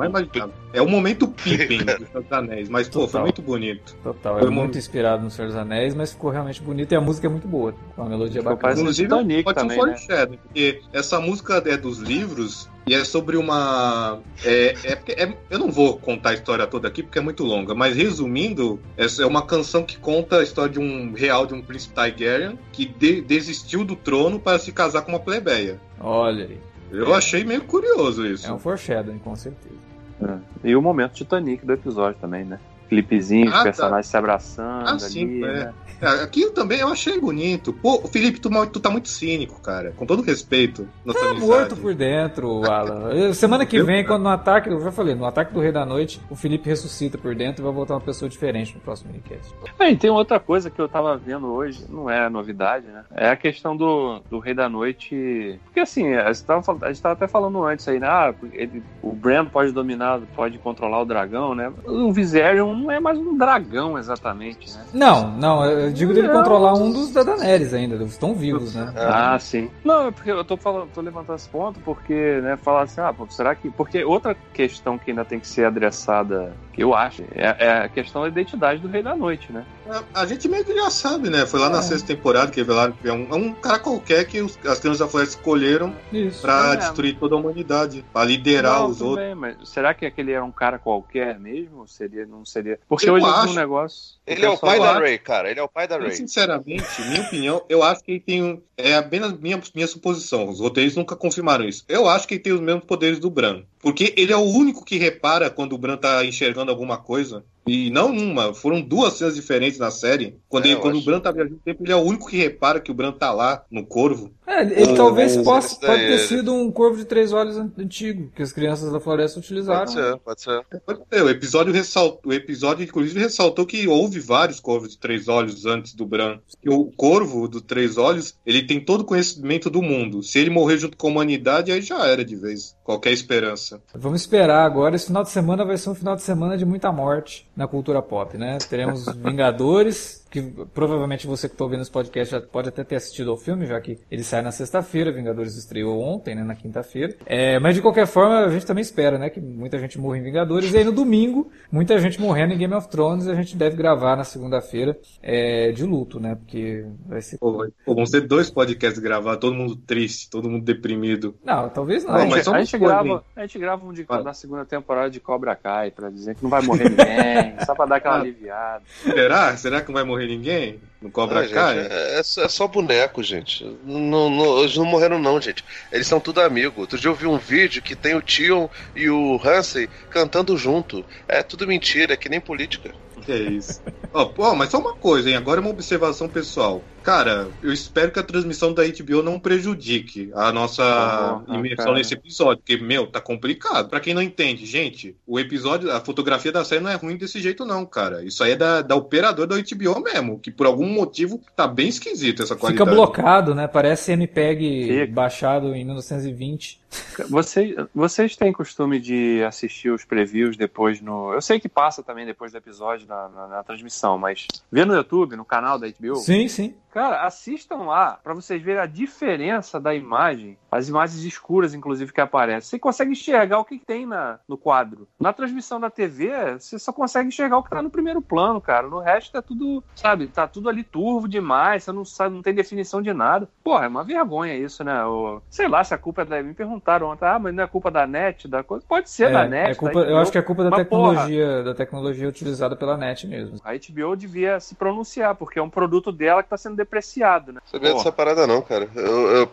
Speaker 5: o-
Speaker 4: imaginava. É o momento Pippin dos Anéis, mas pô, foi muito bonito.
Speaker 1: Total, é
Speaker 4: Foi
Speaker 1: muito
Speaker 4: uma-
Speaker 1: inspirado no Senhor dos Anéis, mas ficou realmente bonito e a música é muito boa, com uma melodia
Speaker 2: Ficou
Speaker 1: bacana.
Speaker 4: Inclusive, pode ser um
Speaker 2: também, né?
Speaker 4: porque essa música é dos livros e é sobre uma. É, é, é- eu não vou contar a história toda aqui porque é muito longa, mas resumindo, essa é uma canção que conta a história de um real de um príncipe Targaryen que de- desistiu do trono para se casar com uma plebeia.
Speaker 1: Olha aí,
Speaker 4: Eu achei meio curioso isso.
Speaker 1: é um foreshadowing, com certeza.
Speaker 2: É. E o momento Titanic do episódio também, né? Clipezinho,
Speaker 4: Ah,
Speaker 2: os
Speaker 4: tá.
Speaker 2: personagens se abraçando
Speaker 4: Ah,
Speaker 2: ali,
Speaker 4: sim, é.
Speaker 2: né?
Speaker 4: É, Aquilo também eu achei bonito. Pô, Felipe, tu, tu tá muito cínico, cara. Com todo respeito. Nossa
Speaker 1: Tá
Speaker 4: amizade.
Speaker 1: morto por dentro, Alan. Semana que vem, quando no ataque, eu já falei, no ataque do Rei da Noite, o Felipe ressuscita por dentro e vai voltar uma pessoa diferente no próximo minicast.
Speaker 2: Ah, e tem outra coisa que eu tava vendo hoje, não é novidade, né? É a questão do, do Rei da Noite. Porque assim, a gente, tava, a gente tava até falando antes aí, né? Ah, ele, o Bran pode dominar, pode controlar o dragão, né? O Viserion não é mais um dragão exatamente, né?
Speaker 1: Não, não, eu digo dele controlar um dos da Daenerys ainda, estão vivos, né?
Speaker 2: Ah, sim. Não, é porque eu tô falando, tô levantando esse ponto porque, né, falar assim, ah, pô, será que. Porque outra questão que ainda tem que ser adressada, que eu acho, é, é a questão da identidade do Rei da Noite, né?
Speaker 4: A, a gente meio que já sabe, né? Foi lá na
Speaker 1: É.
Speaker 4: sexta temporada que revelaram que é um, um cara qualquer que os, as crianças da floresta escolheram
Speaker 1: Isso.
Speaker 4: pra
Speaker 2: É.
Speaker 4: destruir toda a humanidade, pra liderar
Speaker 2: Não,
Speaker 4: os outros.
Speaker 2: bem, mas será que aquele era um cara qualquer mesmo? Seria, não seria. Porque
Speaker 4: Eu
Speaker 2: hoje
Speaker 4: acho.
Speaker 2: um negócio.
Speaker 5: Ele é o pai da Ray, cara. Ele é o pai da Ray.
Speaker 4: sinceramente, minha opinião, eu acho que ele tem um. É apenas minha, minha suposição. Os roteiristas nunca confirmaram isso. Eu acho que ele tem os mesmos poderes do Bran. Porque ele é o único que repara quando o Bran tá enxergando alguma coisa. E não uma, foram duas cenas diferentes na série. Quando,
Speaker 5: É,
Speaker 4: ele- quando o. Bran tá viajando no tempo, ele é o único que repara que o Bran tá lá no corvo.
Speaker 1: É, ele talvez possa, pode ter
Speaker 5: ele-
Speaker 1: sido um corvo de três olhos an- antigo, que as crianças da floresta utilizaram.
Speaker 5: Pode ser, pode ser.
Speaker 4: É, o episódio ressaltou, o episódio inclusive ressaltou que houve vários corvos de três olhos antes do Bran. E o corvo do três olhos, ele tem todo o conhecimento do mundo. Se ele morrer junto com a humanidade, aí já era de vez. Qualquer esperança.
Speaker 1: Vamos esperar agora. Esse final de semana vai ser um final de semana de muita morte na cultura pop, né? Teremos Vingadores, que provavelmente você que está ouvindo esse podcast já pode até ter assistido ao filme, já que ele sai na sexta-feira. Vingadores estreou ontem, né? Na quinta-feira. É, mas de qualquer forma, a gente também espera, né? Que muita gente morra em Vingadores. E aí no domingo, muita gente morrendo em Game of Thrones. A gente deve gravar na segunda-feira é, de luto, né? Porque vai ser.
Speaker 4: Pô, vão ser dois podcasts gravados, todo mundo triste, todo mundo deprimido.
Speaker 1: Não, talvez não.
Speaker 2: a,
Speaker 4: Não,
Speaker 2: gente,
Speaker 4: mas
Speaker 2: a gente grava, a gente grava um de, da segunda temporada de Cobra Kai pra dizer que não vai morrer ninguém, só pra dar aquela
Speaker 4: Ah.
Speaker 2: aliviada.
Speaker 4: Será? Será que não vai morrer ninguém? No Cobra
Speaker 5: Ah, gente,
Speaker 4: Kai?
Speaker 5: é, é só, é só boneco, gente. Não, não- eles não morreram, não, gente. Eles são tudo amigos. Outro dia eu vi um vídeo que tem o Tion e o Hansen cantando junto. É tudo mentira, é que nem política.
Speaker 4: Que é isso. Ó, pô, mas só uma coisa, hein? Agora é uma observação pessoal. Cara, eu espero que a transmissão da HBO não prejudique a nossa
Speaker 2: Ah,
Speaker 4: imersão
Speaker 2: cara.
Speaker 4: nesse episódio, porque, meu, tá complicado. Pra quem não entende, gente, o episódio, a fotografia da série não é ruim desse jeito, não, cara. Isso aí é da, da operadora da HBO mesmo, que por algum motivo tá bem esquisito essa
Speaker 1: Fica
Speaker 4: qualidade.
Speaker 1: blocado, né? Parece MPEG
Speaker 2: Fica.
Speaker 1: baixado em 1920.
Speaker 2: Vocês, vocês têm costume de assistir os previews depois no. Eu sei que passa também depois do episódio na, na- na transmissão, mas vê no YouTube, no canal da HBO.
Speaker 1: Sim, sim.
Speaker 2: Cara, assistam lá pra vocês verem a diferença da imagem, as imagens escuras, inclusive, que aparecem. Você consegue enxergar o que que tem na, no quadro. Na transmissão da TV, você só consegue enxergar o que tá no primeiro plano, cara. No resto é tudo, sabe, tá tudo ali turvo demais, você não sabe, não tem definição de nada. Porra, é uma vergonha isso, né? O, sei lá se a culpa é da. Me perguntaram ontem, ah, mas não é culpa da net, da coisa. Pode ser da
Speaker 1: É,
Speaker 2: net.
Speaker 1: é culpa,
Speaker 2: da
Speaker 1: eu acho que é culpa da tecnologia, da tecnologia utilizada pela net mesmo.
Speaker 2: A HBO devia se pronunciar, porque é um produto dela que tá sendo depreciado, né?
Speaker 5: Sabia
Speaker 2: Porra.
Speaker 5: dessa parada, não, cara. Eu, eu-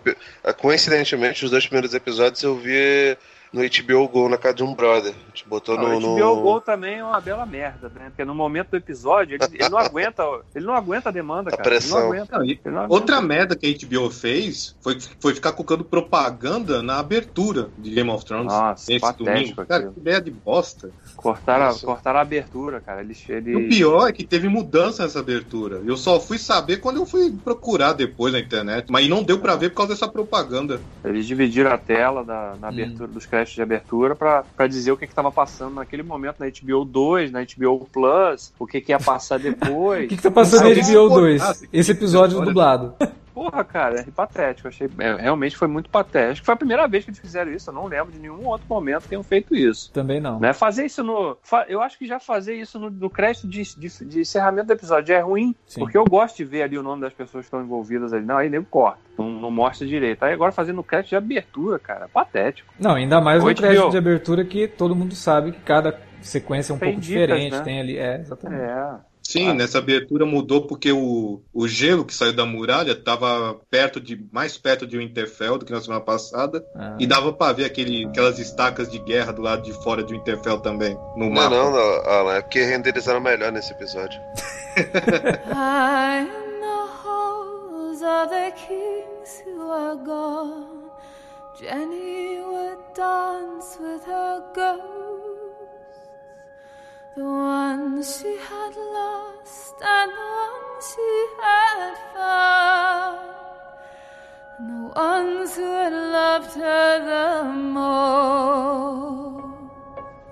Speaker 5: coincidentemente, os dois primeiros episódios eu vi no HBO Go na casa de um brother. A gente botou no.
Speaker 2: o
Speaker 5: no...
Speaker 2: HBO Go também é uma bela merda, né? Porque no momento do episódio, ele, ele não aguenta, ele não aguenta a demanda,
Speaker 5: A
Speaker 2: cara.
Speaker 5: pressão.
Speaker 2: Ele não aguenta.
Speaker 4: Não,
Speaker 2: Ele não aguenta.
Speaker 4: Outra merda que a HBO fez foi, foi ficar colocando propaganda na abertura de Game of Thrones.
Speaker 2: Nossa,
Speaker 4: nesse
Speaker 2: patético
Speaker 4: domingo. Cara, que ideia de bosta.
Speaker 2: Cortaram,
Speaker 5: Nossa.
Speaker 2: cortaram a abertura, cara. Eles,
Speaker 4: E o
Speaker 2: eles,
Speaker 4: pior é que teve mudança nessa abertura. Eu só fui saber quando eu fui procurar depois na internet. Mas não deu pra ver por causa dessa propaganda.
Speaker 2: eles dividiram a tela da, na
Speaker 1: Hum.
Speaker 2: abertura dos créditos de abertura pra dizer o que estava passando naquele momento na HBO 2, na HBO Plus, o que, que ia passar
Speaker 1: O
Speaker 2: depois.
Speaker 1: que, que tá passando na HBO
Speaker 4: pô,
Speaker 1: 2?
Speaker 4: ah,
Speaker 1: Esse episódio
Speaker 4: olha-
Speaker 1: dublado.
Speaker 2: Porra, cara, é patético. Achei, é, realmente foi muito patético. Foi a primeira vez que eles fizeram isso. Eu não lembro de nenhum outro momento que tenham feito isso.
Speaker 1: Também não.
Speaker 2: Né? Fazer isso no. fa- Eu acho que já fazer isso no, no crédito de, de, de encerramento do episódio é ruim,
Speaker 1: Sim.
Speaker 2: porque eu gosto de ver ali o nome das pessoas que estão envolvidas ali. Não, aí nego corta. Não, não mostra direito. Aí agora fazendo no crédito de abertura, cara. Patético.
Speaker 1: Não, ainda mais no
Speaker 2: Oi,
Speaker 1: crédito
Speaker 2: HBO.
Speaker 1: de abertura que todo mundo sabe que cada sequência é um
Speaker 2: Tem
Speaker 1: pouco
Speaker 2: dicas,
Speaker 1: diferente.
Speaker 2: né?
Speaker 1: Tem ali. É, exatamente.
Speaker 2: É.
Speaker 4: Sim,
Speaker 2: Ah.
Speaker 4: nessa abertura mudou porque o, o gelo que saiu da muralha estava perto de mais perto de Winterfell do que na semana passada
Speaker 1: Ah.
Speaker 4: e dava pra ver aquele, aquelas estacas de guerra do lado de fora de Winterfell também no
Speaker 5: Não,
Speaker 4: mapa.
Speaker 5: não, não, Alan, é porque renderizaram melhor nesse episódio.
Speaker 6: In the halls of the kings who are gone, Jenny would dance with her ghosts, the ones she had lost and the ones she had found, and the ones who had loved her the most.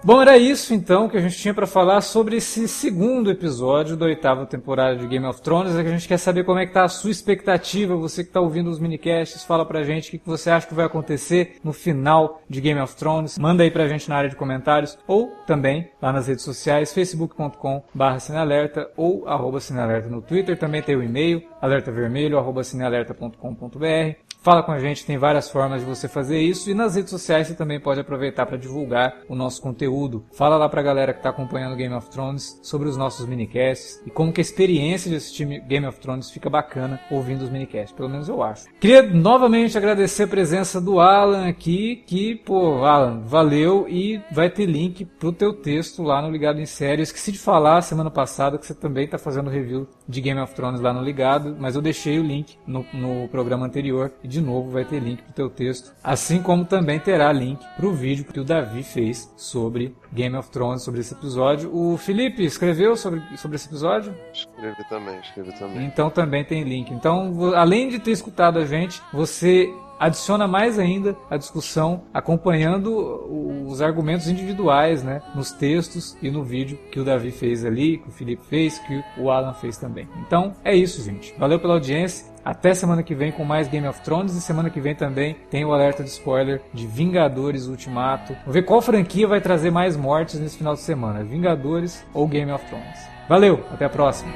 Speaker 1: Bom, era isso então que a gente tinha para falar sobre esse segundo episódio da oitava temporada de Game of Thrones. É que a gente quer saber como é que tá a sua expectativa, você que tá ouvindo os minicasts, fala pra gente o que você acha que vai acontecer no final de Game of Thrones. Manda aí pra gente na área de comentários ou também lá nas redes sociais, facebook.com barra ou arroba cinealerta no Twitter. Também tem o e-mail, alertavermelho, arroba cinealerta.com.br. Fala com a gente, tem várias formas de você fazer isso e nas redes sociais você também pode aproveitar para divulgar o nosso conteúdo. Fala lá pra galera que está acompanhando Game of Thrones sobre os nossos minicasts e como que a experiência de assistir Game of Thrones fica bacana ouvindo os minicasts, pelo menos eu acho. Queria novamente agradecer a presença do Alan aqui, que, pô, Alan, valeu e vai ter link pro teu texto lá no Ligado em Série. Eu esqueci de falar semana passada que você também está fazendo review de Game of Thrones lá no Ligado, mas eu deixei o link no, no programa anterior de novo vai ter link para o teu texto, assim como também terá link para o vídeo que o Davi fez sobre Game of Thrones, sobre esse episódio. O Felipe escreveu sobre, sobre esse episódio?
Speaker 5: Escreve também, escreve também.
Speaker 1: Então também tem link. Então, além de ter escutado a gente, você adiciona mais ainda a discussão acompanhando os argumentos individuais, né, nos textos e no vídeo que o Davi fez ali, que o Felipe fez, que o Alan fez também. Então é isso, gente. Valeu pela audiência. Até semana que vem com mais Game of Thrones e semana que vem também tem o alerta de spoiler de Vingadores Ultimato. Vamos ver qual franquia vai trazer mais mortes nesse final de semana, Vingadores ou Game of Thrones. Valeu, até a próxima.